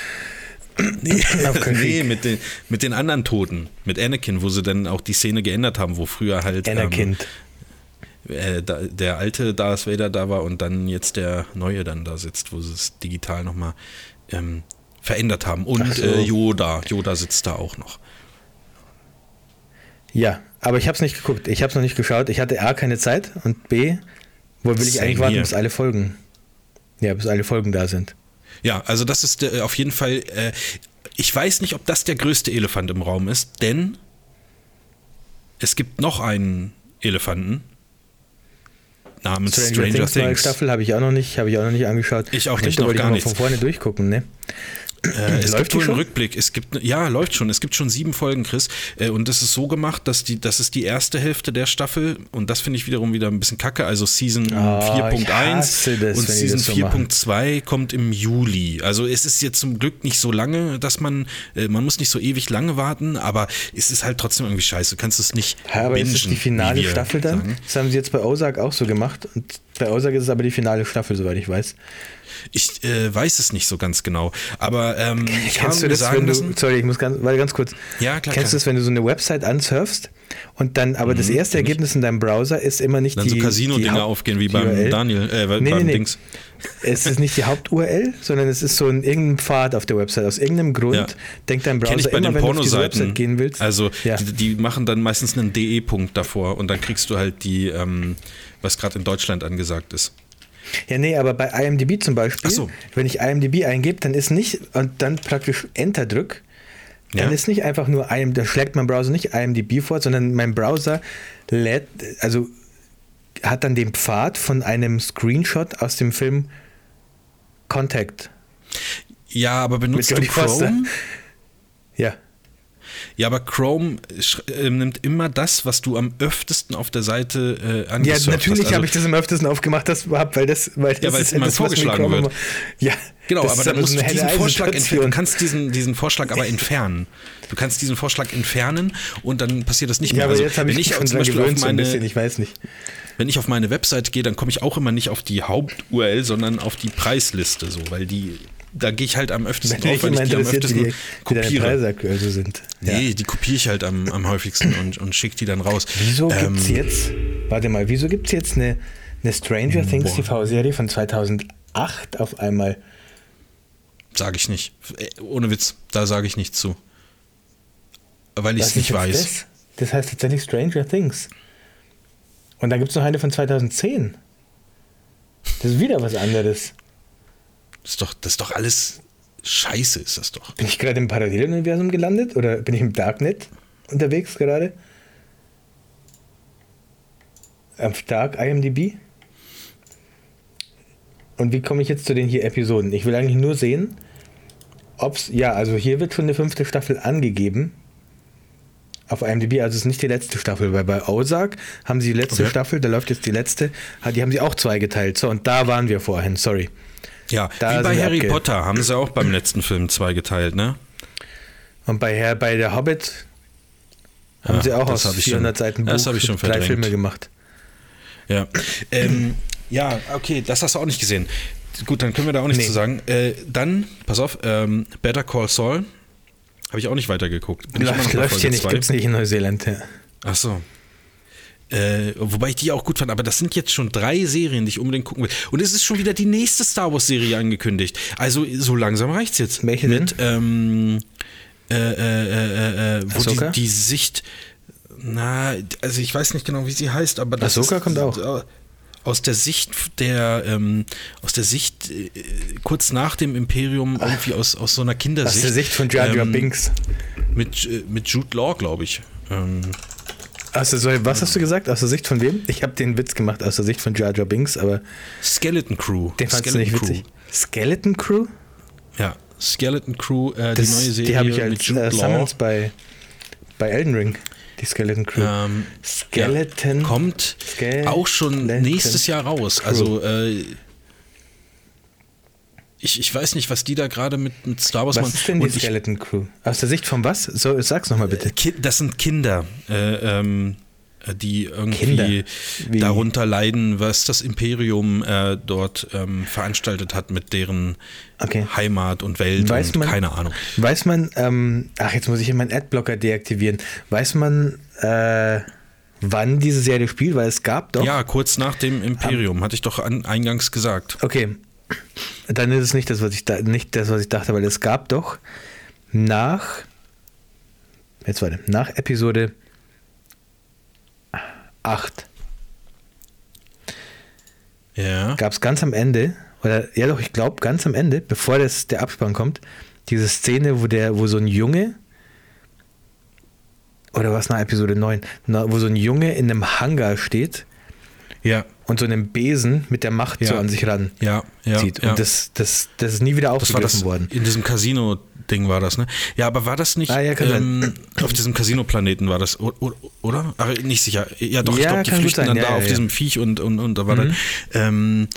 Nee, nee mit, den, mit den anderen Toten, mit Anakin, wo sie dann auch die Szene geändert haben, wo früher halt Anakin. Ähm, äh, da, der alte Darth Vader da war und dann jetzt der neue dann da sitzt, wo sie es digital nochmal ähm, verändert haben. Und so. äh, Yoda, Yoda sitzt da auch noch. Ja, aber ich habe es nicht geguckt. Ich habe es noch nicht geschaut. Ich hatte A, keine Zeit und B, wo will ich eigentlich warten, bis alle Folgen. Ja, bis alle Folgen da sind. Ja, also das ist äh, auf jeden Fall, äh, ich weiß nicht, ob das der größte Elefant im Raum ist, denn es gibt noch einen Elefanten namens Stranger, Stranger, Things neue Things. Staffel habe ich auch noch nicht, habe ich auch noch nicht angeschaut. Ich auch nicht, noch wollte ich gar nichts. von vorne durchgucken, ne? Äh, es Läuft gibt wohl einen schon? Rückblick. Es gibt, ja, läuft schon. Es gibt schon sieben Folgen, Chris. Äh, und das ist so gemacht, dass die, das ist die erste Hälfte der Staffel. Und das finde ich wiederum wieder ein bisschen kacke. Also Season Oh, hasse 4.1 das, und Season das so machen. 4.2 kommt im Juli. Also es ist jetzt zum Glück nicht so lange, dass man, äh, man muss nicht so ewig lange warten, aber es ist halt trotzdem irgendwie scheiße. Du kannst es nicht Ja, aber ist es bingen, die finale Staffel dann? sagen. Das haben sie jetzt bei Ozark auch so gemacht. Und bei Ozark ist es aber die finale Staffel, soweit ich weiß. Ich äh, weiß es nicht so ganz genau. Aber ähm, ich habe Kennst du das, sagen wenn du, lassen, sorry, ich muss ganz, weil ganz kurz. Ja, klar, Kennst du das, wenn du so eine Website ansurfst und dann, aber das erste kenn. Ergebnis in deinem Browser ist immer nicht dann die so die Casino-Dinger aufgehen wie beim URL. Daniel, äh, Nee, beim nee, nee. Dings. [laughs] Es ist nicht die Haupt-URL, sondern es ist so ein irgendein Pfad auf der Website. Aus irgendeinem Grund Ja. denkt dein Kenn Browser ich bei immer, den wenn du auf diese. Website gehen willst. Also ja. die, die machen dann meistens einen DE-Punkt davor und dann kriegst du halt die, ähm, was gerade in Deutschland angesagt ist. Ja, nee, aber bei IMDb zum Beispiel, so. wenn ich IMDb eingebe, dann ist nicht und dann praktisch Enter drück, dann Ja. ist nicht einfach nur IM, da schlägt mein Browser nicht IMDb vor, sondern mein Browser lädt, also hat dann den Pfad von einem Screenshot aus dem Film Contact. Ja, aber benutzt du Jodie Foster. Ja. Ja, aber Chrome äh, nimmt immer das, was du am öftesten auf der Seite äh, Ja, angesurft natürlich hast. Also, habe ich das am öftesten aufgemacht, das überhaupt, weil das, weil das Ja, weil ist es immer das, vorgeschlagen wird. immer- Ja, Genau, aber dann musst du diesen Vorschlag entfernen. Du kannst diesen, diesen Vorschlag aber [laughs] entfernen. Du kannst diesen Vorschlag entfernen und dann passiert das nicht Ja, mehr. aber Also, jetzt habe wenn ich ich mich zum Beispiel auf gewöhnt so ein meine, bisschen, ich weiß nicht. wenn ich auf meine Website gehe, dann komme ich auch immer nicht auf die Haupt-URL, sondern auf die Preisliste, so, weil die, da gehe ich halt am öftesten drauf, weil ich die am öftesten die, kopiere. Preise aktuell so sind. Ja. Nee, die kopiere ich halt am, am häufigsten und, und schicke die dann raus. Wieso Ähm, gibt es jetzt, warte mal, wieso gibt es jetzt eine, eine Stranger Things Boah. TV-Serie von 2008 auf einmal? Sage ich nicht. Äh, Ohne Witz, da sage ich nichts zu. Weil ich es nicht weiß. Das? das heißt tatsächlich Stranger Things. Und dann gibt es noch eine von 2010. Das ist wieder was anderes. Das ist doch, das ist doch alles Scheiße, ist das doch. Bin ich gerade im Paralleluniversum gelandet oder bin ich im Darknet unterwegs gerade? Am Stark IMDb? Und wie komme ich jetzt zu den hier Episoden? Ich will eigentlich nur sehen, ob's. Ja, also hier wird schon eine fünfte Staffel angegeben. Auf IMDb, also es ist nicht die letzte Staffel, weil bei Ozark haben sie die letzte Okay. Staffel, da läuft jetzt die letzte, die haben sie auch zweigeteilt. So, und da waren wir vorhin, sorry. Ja, Da wie bei Harry Potter haben sie auch beim letzten Film zwei geteilt, ne? Und bei, Herr, bei der Hobbit haben Ja, sie auch aus hab ich 400 schon- Seiten Buch das ich schon drei. Filme gemacht. Ja. Ähm, ja, okay, das hast du auch nicht gesehen. Gut, dann können wir da auch nichts Nee. zu sagen. Äh, dann, pass auf, ähm, Better Call Saul. Habe ich auch nicht weitergeguckt. Bin Läuft, läuft hier nicht, gibt es nicht in Neuseeland. Ja. Ach so. Äh, wobei ich die auch gut fand, aber das sind jetzt schon drei Serien, die ich unbedingt gucken will. Und es ist schon wieder die nächste Star Wars-Serie angekündigt. Also so langsam reicht's jetzt. Welche Mit, ähm, äh, äh, äh, äh, wo die, die Sicht, na, also ich weiß nicht genau, wie sie heißt, aber das Ahsoka ist, kommt auch. äh, Aus der Sicht der, ähm, aus der Sicht äh, kurz nach dem Imperium irgendwie aus, aus so einer Kindersicht. Aus der Sicht von Jar Jar ähm, Binks. Mit, äh, mit Jude Law, glaube ich. Ähm, Also, sorry, was hast du gesagt? Aus der Sicht von wem? Ich habe den Witz gemacht aus der Sicht von Jar Jar Binks, aber Skeleton Crew. den fandst du Skeleton nicht witzig. Skeleton Crew? Ja, Skeleton Crew, äh, die Das, neue Serie die habe ich als äh. Summons bei, bei Elden Ring. Die Skeleton Crew. Ähm, Skeleton. ja, kommt Skeleton auch schon nächstes Jahr raus. Crew. Also äh, ich, ich weiß nicht, was die da gerade mit, mit Star Wars Was machen. ist denn die Skeleton Crew? Aus der Sicht von was? So, sag's nochmal bitte. Ki- Das sind Kinder, äh, ähm, äh, die irgendwie darunter leiden, was das Imperium äh, dort ähm, veranstaltet hat mit deren Okay. Heimat und Welt Weiß und man- keine Ahnung. Weiß man, ähm, ach, jetzt muss ich hier meinen Adblocker deaktivieren. Weiß man, äh, wann diese Serie spielt? Weil es gab doch. Ja, kurz nach dem Imperium, hatte ich doch an, eingangs gesagt. Okay. Dann ist es nicht das, was ich da, nicht das, was ich dachte, weil es gab doch nach. Jetzt warte, nach Episode 8 Ja. gab es ganz am Ende, oder ja doch, ich glaube ganz am Ende, bevor das, der Abspann kommt, diese Szene, wo der, wo so ein Junge, oder was nach Episode 9, na, wo so ein Junge in einem Hangar steht Ja. Und so einen Besen mit der Macht so Ja. an sich ran Ja, ja. zieht. ja. Und das, das, das ist nie wieder Das aufgegriffen das worden. in diesem Casino-Ding war das, ne? Ja, aber war das nicht Ah, ähm, auf diesem Casino-Planeten war das, oder? Ach, nicht sicher. Ja, doch, ich glaube, die flüchten dann da auf diesem Viech und, und, und da war dann. Ähm,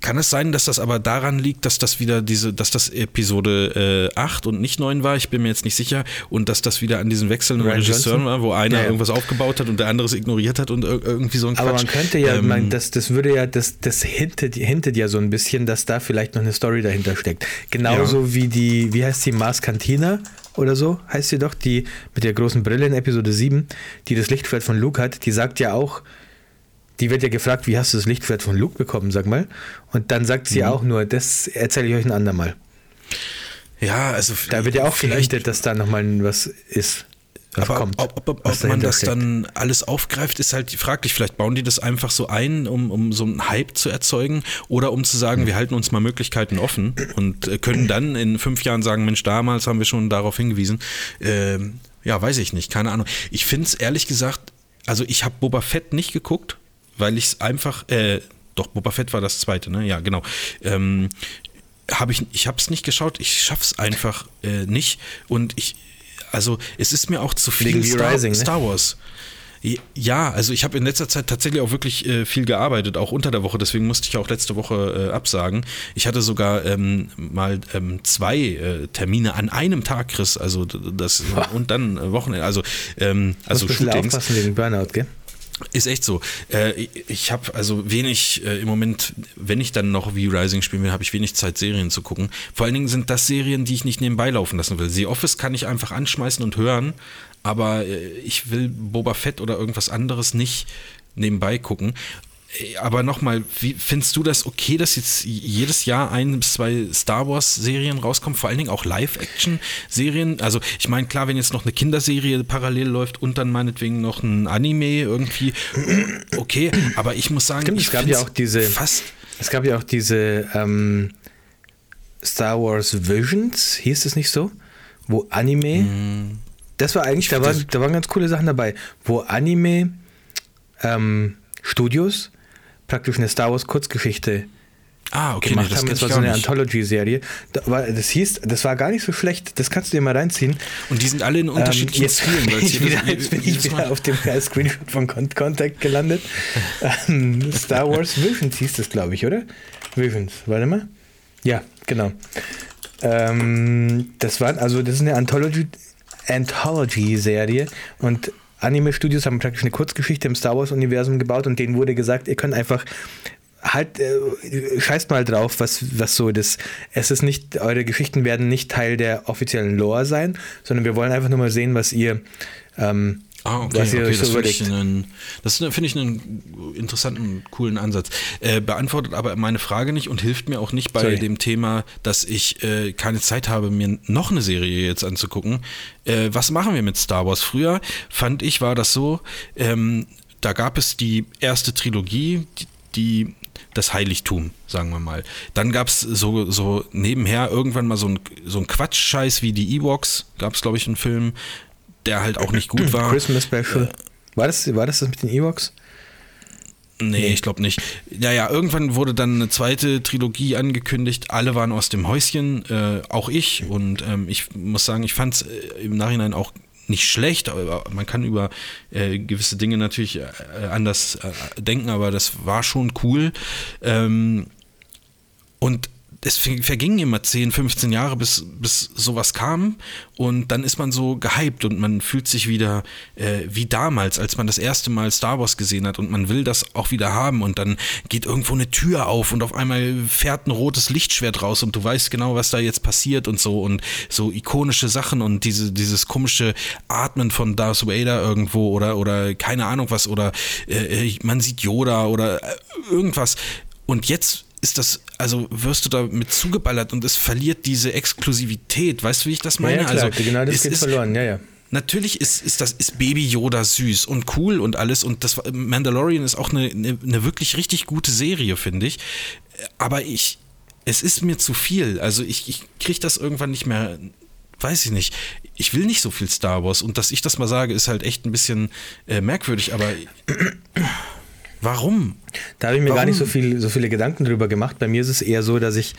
kann es sein, dass das aber daran liegt, dass das wieder diese, dass das Episode äh, 8 und nicht 9 war? Ich bin mir jetzt nicht sicher. Und dass das wieder an diesen wechselnden Ryan Regisseuren Johnson? war, wo einer Ja, ja. irgendwas aufgebaut hat und der andere es ignoriert hat und ir- irgendwie so ein Aber Quatsch. man könnte ja, Ähm, man, das, das würde ja, das, das hintet, hintet ja so ein bisschen, dass da vielleicht noch eine Story dahinter steckt. Genauso wie die, wie heißt die, Mars Cantina oder so, heißt sie doch, die mit der großen Brille in Episode 7, die das Lichtschwert von Luke hat, die sagt ja auch, die wird ja gefragt, wie hast du das Lichtschwert von Luke bekommen, sag mal. Und dann sagt Mhm. sie auch nur, das erzähle ich euch ein andermal. ja, also Da wird ja auch vielleicht gehintet, dass da nochmal was ist. Was Aber kommt. ob, ob, ob, ob man das steckt. dann alles aufgreift, ist halt fraglich. Vielleicht bauen die das einfach so ein, um, um so einen Hype zu erzeugen oder um zu sagen, wir halten uns mal Möglichkeiten offen und äh, können dann in fünf Jahren sagen, Mensch, damals haben wir schon darauf hingewiesen. Ähm, ja, weiß ich nicht, keine Ahnung. Ich finde es ehrlich gesagt, also ich habe Boba Fett nicht geguckt, weil ich es einfach, äh, doch, Boba Fett war das zweite, ne? Ja, genau. Ähm, habe ich, ich habe es nicht geschaut, ich schaff's einfach äh, nicht und ich, also es ist mir auch zu viel Star, V-Rising, ne? Star Wars. Ja, also ich habe in letzter Zeit tatsächlich auch wirklich äh, viel gearbeitet, auch unter der Woche, deswegen musste ich auch letzte Woche äh, absagen. Ich hatte sogar ähm, mal ähm, zwei äh, Termine an einem Tag, Chris, also das und dann äh, Wochenende, also ähm, also Shootings. aufpassen wegen Burnout, gell? Ist echt so. Äh, ich habe also wenig äh, im Moment, wenn ich dann noch V-Rising spielen will, habe ich wenig Zeit, Serien zu gucken. Vor allen Dingen sind das Serien, die ich nicht nebenbei laufen lassen will. The Office kann ich einfach anschmeißen und hören, aber äh, ich will Boba Fett oder irgendwas anderes nicht nebenbei gucken. Aber nochmal, findest du das okay, dass jetzt jedes Jahr ein bis zwei Star Wars Serien rauskommen, vor allen Dingen auch Live-Action-Serien? Also ich meine, klar, wenn jetzt noch eine Kinderserie parallel läuft und dann meinetwegen noch ein Anime irgendwie, okay, aber ich muss sagen, Stimmt, ich es gab ja auch diese- fast Es gab ja auch diese ähm, Star Wars Visions, hieß es nicht so? Wo Anime. Das war eigentlich, da waren, da waren ganz coole Sachen dabei, wo Anime ähm, Studios praktisch eine Star Wars Kurzgeschichte Ah, okay, gemacht nee, das haben. Das war so eine. Anthology-Serie. Da Das hieß, das war gar nicht so schlecht. Das kannst du dir mal reinziehen. Und die sind alle in unterschiedlichen Ähm, jetzt [laughs] Stilen. bin ich wieder, jetzt bin ich wieder auf dem Screenshot von Con Contact gelandet. Ähm, Star Wars Visions hieß das, glaube ich, oder? Visions, warte mal. Ja, genau. Ähm, das war, also das ist eine Anthology, Anthology-Serie und Anime-Studios haben praktisch eine Kurzgeschichte im Star Wars-Universum gebaut und denen wurde gesagt, ihr könnt einfach halt, äh, scheißt mal drauf, was, was so das, es ist nicht, eure Geschichten werden nicht Teil der offiziellen Lore sein, sondern wir wollen einfach nur mal sehen, was ihr, ähm, Ah, okay, was okay das finde ich, einen, das finde ich einen interessanten, coolen Ansatz. Äh, beantwortet aber meine Frage nicht und hilft mir auch nicht bei Sorry. dem Thema, dass ich äh, keine Zeit habe, mir noch eine Serie jetzt anzugucken. Äh, was machen wir mit Star Wars? Früher fand ich, war das so, ähm, da gab es die erste Trilogie, die, die das Heiligtum, sagen wir mal. Dann gab es so, so nebenher irgendwann mal so ein, so ein Quatschscheiß wie die Ewoks, gab es, glaube ich, einen Film, der halt auch nicht gut [clears throat] war. Christmas Special. War das, war das das mit den Ewoks? Nee, ich glaube nicht. Naja, irgendwann wurde dann eine zweite Trilogie angekündigt. Alle waren aus dem Häuschen, äh, auch ich. Und ähm, ich muss sagen, ich fand es äh, im Nachhinein auch nicht schlecht. Aber man kann über äh, gewisse Dinge natürlich äh, anders äh, denken, aber das war schon cool. Ähm, und es ver- vergingen immer 10, 15 Jahre, bis, bis sowas kam. Und dann ist man so gehypt und man fühlt sich wieder äh, wie damals, als man das erste Mal Star Wars gesehen hat. Und man will das auch wieder haben. Und dann geht irgendwo eine Tür auf und auf einmal fährt ein rotes Lichtschwert raus und du weißt genau, was da jetzt passiert und so. Und so ikonische Sachen und diese, dieses komische Atmen von Darth Vader irgendwo oder, oder keine Ahnung was. Oder äh, man sieht Yoda oder äh, irgendwas. Und jetzt ist das, also wirst du damit zugeballert und es verliert diese Exklusivität. Weißt du, wie ich das meine? ja, klar, also, genau das es geht ist, verloren, ja, ja. Natürlich ist, ist das ist Baby Yoda süß und cool und alles und das Mandalorian ist auch eine, eine, eine wirklich richtig gute Serie, finde ich. Aber ich, es ist mir zu viel. Also ich, ich kriege das irgendwann nicht mehr, weiß ich nicht. Ich will nicht so viel Star Wars und dass ich das mal sage, ist halt echt ein bisschen äh, merkwürdig, aber [clears throat] Warum? Da habe ich mir Warum? gar nicht so, viel, so viele Gedanken drüber gemacht. Bei mir ist es eher so, dass ich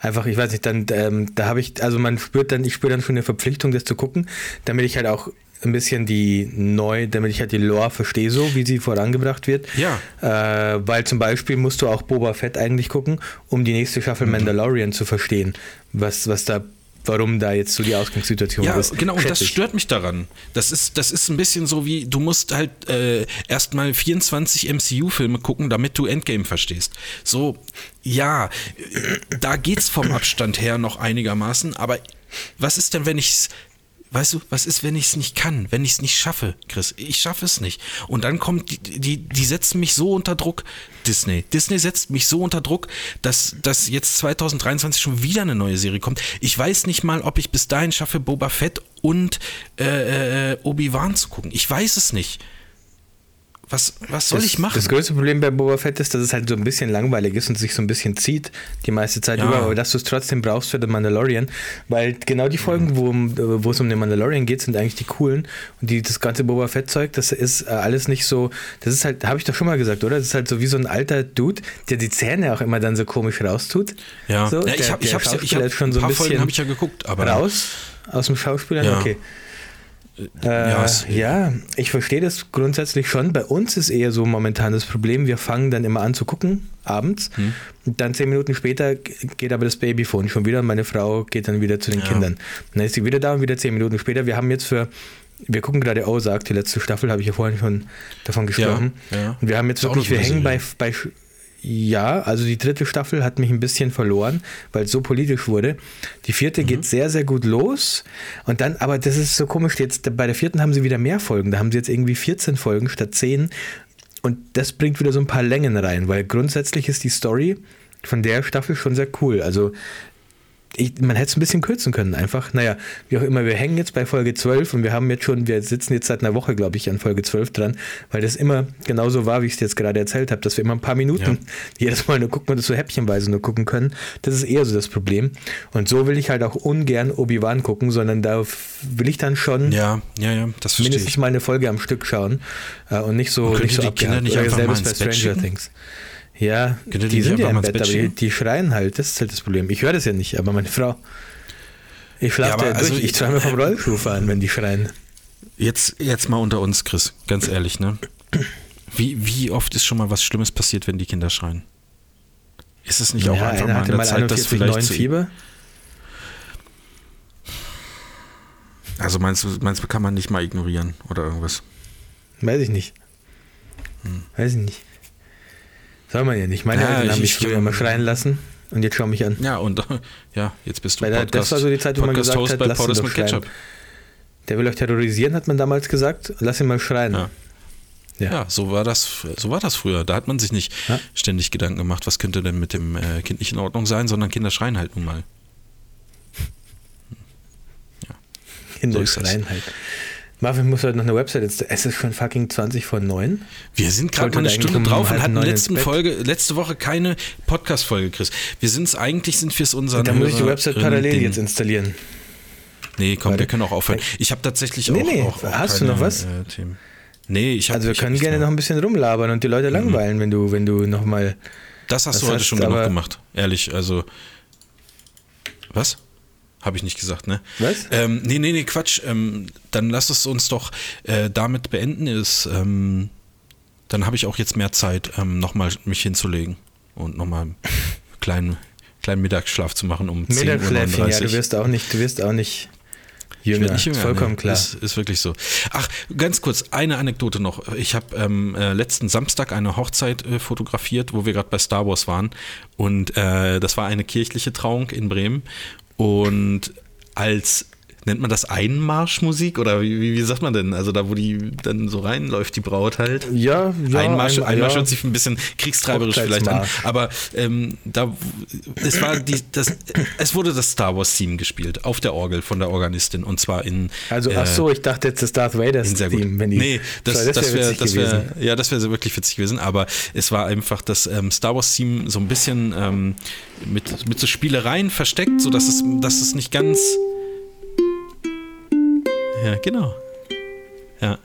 einfach, ich weiß nicht, dann, ähm, da habe ich, also man spürt dann, ich spüre dann schon eine Verpflichtung, das zu gucken, damit ich halt auch ein bisschen die neu, damit ich halt die Lore verstehe, so wie sie vorangebracht wird. Ja. Äh, weil zum Beispiel musst du auch Boba Fett eigentlich gucken, um die nächste Staffel Mandalorian zu verstehen, was, was da, warum da jetzt so die Ausgangssituation Ja, ist. genau, und das ich. stört mich daran. Das ist, das ist ein bisschen so wie, du musst halt äh, erstmal 24 MCU-Filme gucken, damit du Endgame verstehst. So, ja, äh, da geht's vom Abstand her noch einigermaßen, aber was ist denn, wenn ich's Weißt du, was ist, wenn ich es nicht kann, wenn ich es nicht schaffe, Chris? Ich schaffe es nicht. Und dann kommt, die, die, die setzen mich so unter Druck, Disney. Disney setzt mich so unter Druck, dass, dass jetzt 2023 schon wieder eine neue Serie kommt. Ich weiß nicht mal, ob ich bis dahin schaffe, Boba Fett und äh, äh, Obi-Wan zu gucken. Ich weiß es nicht. Was, was soll das, ich machen? Das größte Problem bei Boba Fett ist, dass es halt so ein bisschen langweilig ist und sich so ein bisschen zieht die meiste Zeit Ja. über, aber dass du es trotzdem brauchst für den Mandalorian, weil genau die Folgen, wo, um- wo es um den Mandalorian geht, sind eigentlich die coolen und die, das ganze Boba Fett-Zeug, das ist äh, alles nicht so, das ist halt, habe ich doch schon mal gesagt, oder? Das ist halt so wie so ein alter Dude, der die Zähne auch immer dann so komisch raustut. ja, so, ja ich habe ich ja, ich hab, schon so ein paar Folgen bisschen habe ich ja geguckt, aber raus aus dem Schauspieler, Ja. okay. Äh, ja, ja, ich verstehe das grundsätzlich schon. Bei uns ist eher so momentan das Problem, wir fangen dann immer an zu gucken, abends. Hm. Dann zehn Minuten später geht aber das Babyphone schon wieder und meine Frau geht dann wieder zu den Ja. Kindern. Dann ist sie wieder da und wieder zehn Minuten später. Wir haben jetzt für, wir gucken gerade Ozark, die letzte Staffel, habe ich ja vorhin schon davon gesprochen. ja. Und wir haben jetzt Ist wirklich, wir hängen bei, bei ja, also die dritte Staffel hat mich ein bisschen verloren, weil es so politisch wurde. Die vierte Mhm. geht sehr, sehr gut los. Und dann, aber das ist so komisch, jetzt bei der vierten haben sie wieder mehr Folgen. Da haben sie jetzt irgendwie 14 Folgen statt 10. Und das bringt wieder so ein paar Längen rein, weil grundsätzlich ist die Story von der Staffel schon sehr cool. Also ich, man hätte es ein bisschen kürzen können, einfach. Naja, wie auch immer, wir hängen jetzt bei Folge 12 und wir haben jetzt schon, wir sitzen jetzt seit einer Woche, glaube ich, an Folge 12 dran, weil das immer genauso war, wie ich es jetzt gerade erzählt habe, dass wir immer ein paar Minuten jedes Mal nur gucken und das so häppchenweise nur gucken können. Das ist eher so das Problem. Und so will ich halt auch ungern Obi-Wan gucken, sondern da will ich dann schon ja, ja, ja, das verstehe mindestens ich. mal eine Folge am Stück schauen äh, und nicht so, Und nicht so die Kinder nicht einfach mal selbst bei ins Bett Stranger schicken? Things. Ja, die die sind ja einfach im Bett, Bett aber die, die schreien halt, das ist halt das Problem. Ich höre das ja nicht, aber meine Frau. Ich schlafe Ja, ja, durch, also ich ich- [laughs] träume vom Rollschuh fahren, wenn die schreien. Jetzt, jetzt mal unter uns, Chris, ganz ehrlich, ne? Wie, wie oft ist schon mal was Schlimmes passiert, wenn die Kinder schreien? Ist es nicht auch ja, einfach einer mal an der mal Zeit, das 41,9 vielleicht zu, Fieber. Also meinst du, meinst du, kann man nicht mal ignorieren oder irgendwas? Weiß ich nicht. Hm. Weiß ich nicht. Soll man ja nicht. Meine Ja, Eltern ich- haben mich ich- früher immer schreien lassen und jetzt schau mich an. Ja, und [laughs] ja, jetzt bist du Weil da- das war so die Zeit, wo man gesagt Host hat, bei lass ihn doch mit schreien. Ketchup. Der will euch terrorisieren, hat man damals gesagt. Lass ihn mal schreien. Ja. Ja. Ja, so war das, so war das früher. Da hat man sich nicht Ja. ständig Gedanken gemacht, was könnte denn mit dem äh, Kind nicht in Ordnung sein, sondern Kinder schreien halt nun mal. Kinder So schreien halt. Marvin muss heute noch eine Website installieren. Es ist schon fucking 20 von 9. Wir sind gerade mal eine Stunde drauf und hatten letzten. Folge, letzte Woche keine Podcast-Folge, Chris. Wir sind es eigentlich, sind wir es unseren Da muss ich die Website parallel den- jetzt installieren. Nee, komm, Warte. wir können auch aufhören. Ich habe tatsächlich Nee, auch, nee, auch, auch hast du keine, noch was? Äh, Themen. Nee, ich habe Also wir können gerne noch ein bisschen rumlabern und die Mhm. Leute langweilen, wenn du, wenn du nochmal. Das hast du heute hast schon du genug gemacht, ehrlich. Also, was? Habe ich nicht gesagt, ne? Was? Ähm, nee, nee, nee, Quatsch. Ähm, dann lass es uns doch äh, damit beenden. Ist, ähm, dann habe ich auch jetzt mehr Zeit, ähm, nochmal mich hinzulegen und nochmal [laughs] einen kleinen, kleinen Mittagsschlaf zu machen um 10.39 Mittagsschläfchen, Uhr. ja, du wirst auch nicht, du wirst auch nicht Ich jünger. nicht jünger, vollkommen nee. klar. Ist, ist wirklich so. Ach, ganz kurz, eine Anekdote noch. Ich habe ähm, äh, letzten Samstag eine Hochzeit äh, fotografiert, wo wir gerade bei Star Wars waren. Und äh, das war eine kirchliche Trauung in Bremen. Und als nennt man das Einmarschmusik oder wie, wie, sagt man denn? Also da, wo die dann so reinläuft, die Braut halt. Ja, ja. Einmarsch, ein- Einmarsch ja. hört sich ein bisschen kriegstreiberisch vielleicht an, aber ähm, da es war die, das, es wurde das Star Wars Theme gespielt auf der Orgel von der Organistin und zwar in Also, äh, ach so, ich dachte jetzt das Darth Vader. Theme, wenn die. nee, das, das, wär wäre das wär, ja, das wäre wirklich witzig gewesen, aber es war einfach das ähm, Star Wars Theme so ein bisschen ähm, mit, mit so Spielereien versteckt, so dass es, dass es nicht ganz ja, genau. Ja.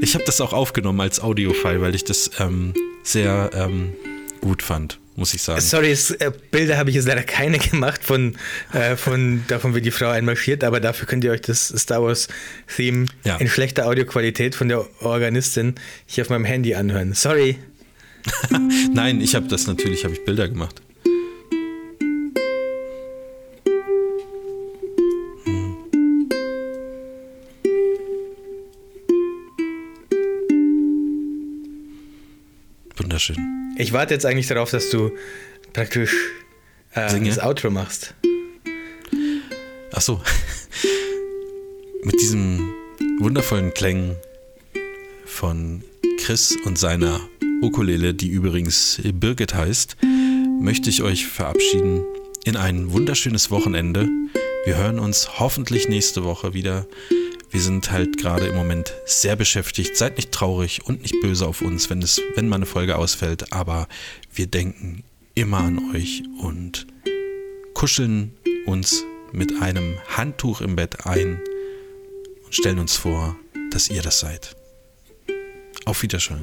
Ich habe das auch aufgenommen als Audiofile, weil ich das ähm, sehr ähm, gut fand, muss ich sagen. Sorry, es, äh, Bilder habe ich jetzt leider keine [laughs] gemacht von, äh, von davon, wie die Frau einmarschiert, aber dafür könnt ihr euch das Star Wars Theme Ja. in schlechter Audioqualität von der Organistin hier auf meinem Handy anhören. Sorry. [laughs] Nein, ich habe das natürlich, habe ich Bilder gemacht. Wunderschön. Ich warte jetzt eigentlich darauf, dass du praktisch äh, das Outro machst. Ach so. Mit diesen wundervollen Klängen von Chris und seiner Ukulele, die übrigens Birgit heißt, möchte ich euch verabschieden in ein wunderschönes Wochenende. Wir hören uns hoffentlich nächste Woche wieder. Wir sind halt gerade im Moment sehr beschäftigt. Seid nicht traurig und nicht böse auf uns, wenn, es, wenn mal eine Folge ausfällt, aber wir denken immer an euch und kuscheln uns mit einem Handtuch im Bett ein und stellen uns vor, dass ihr das seid. Auf Wiedersehen.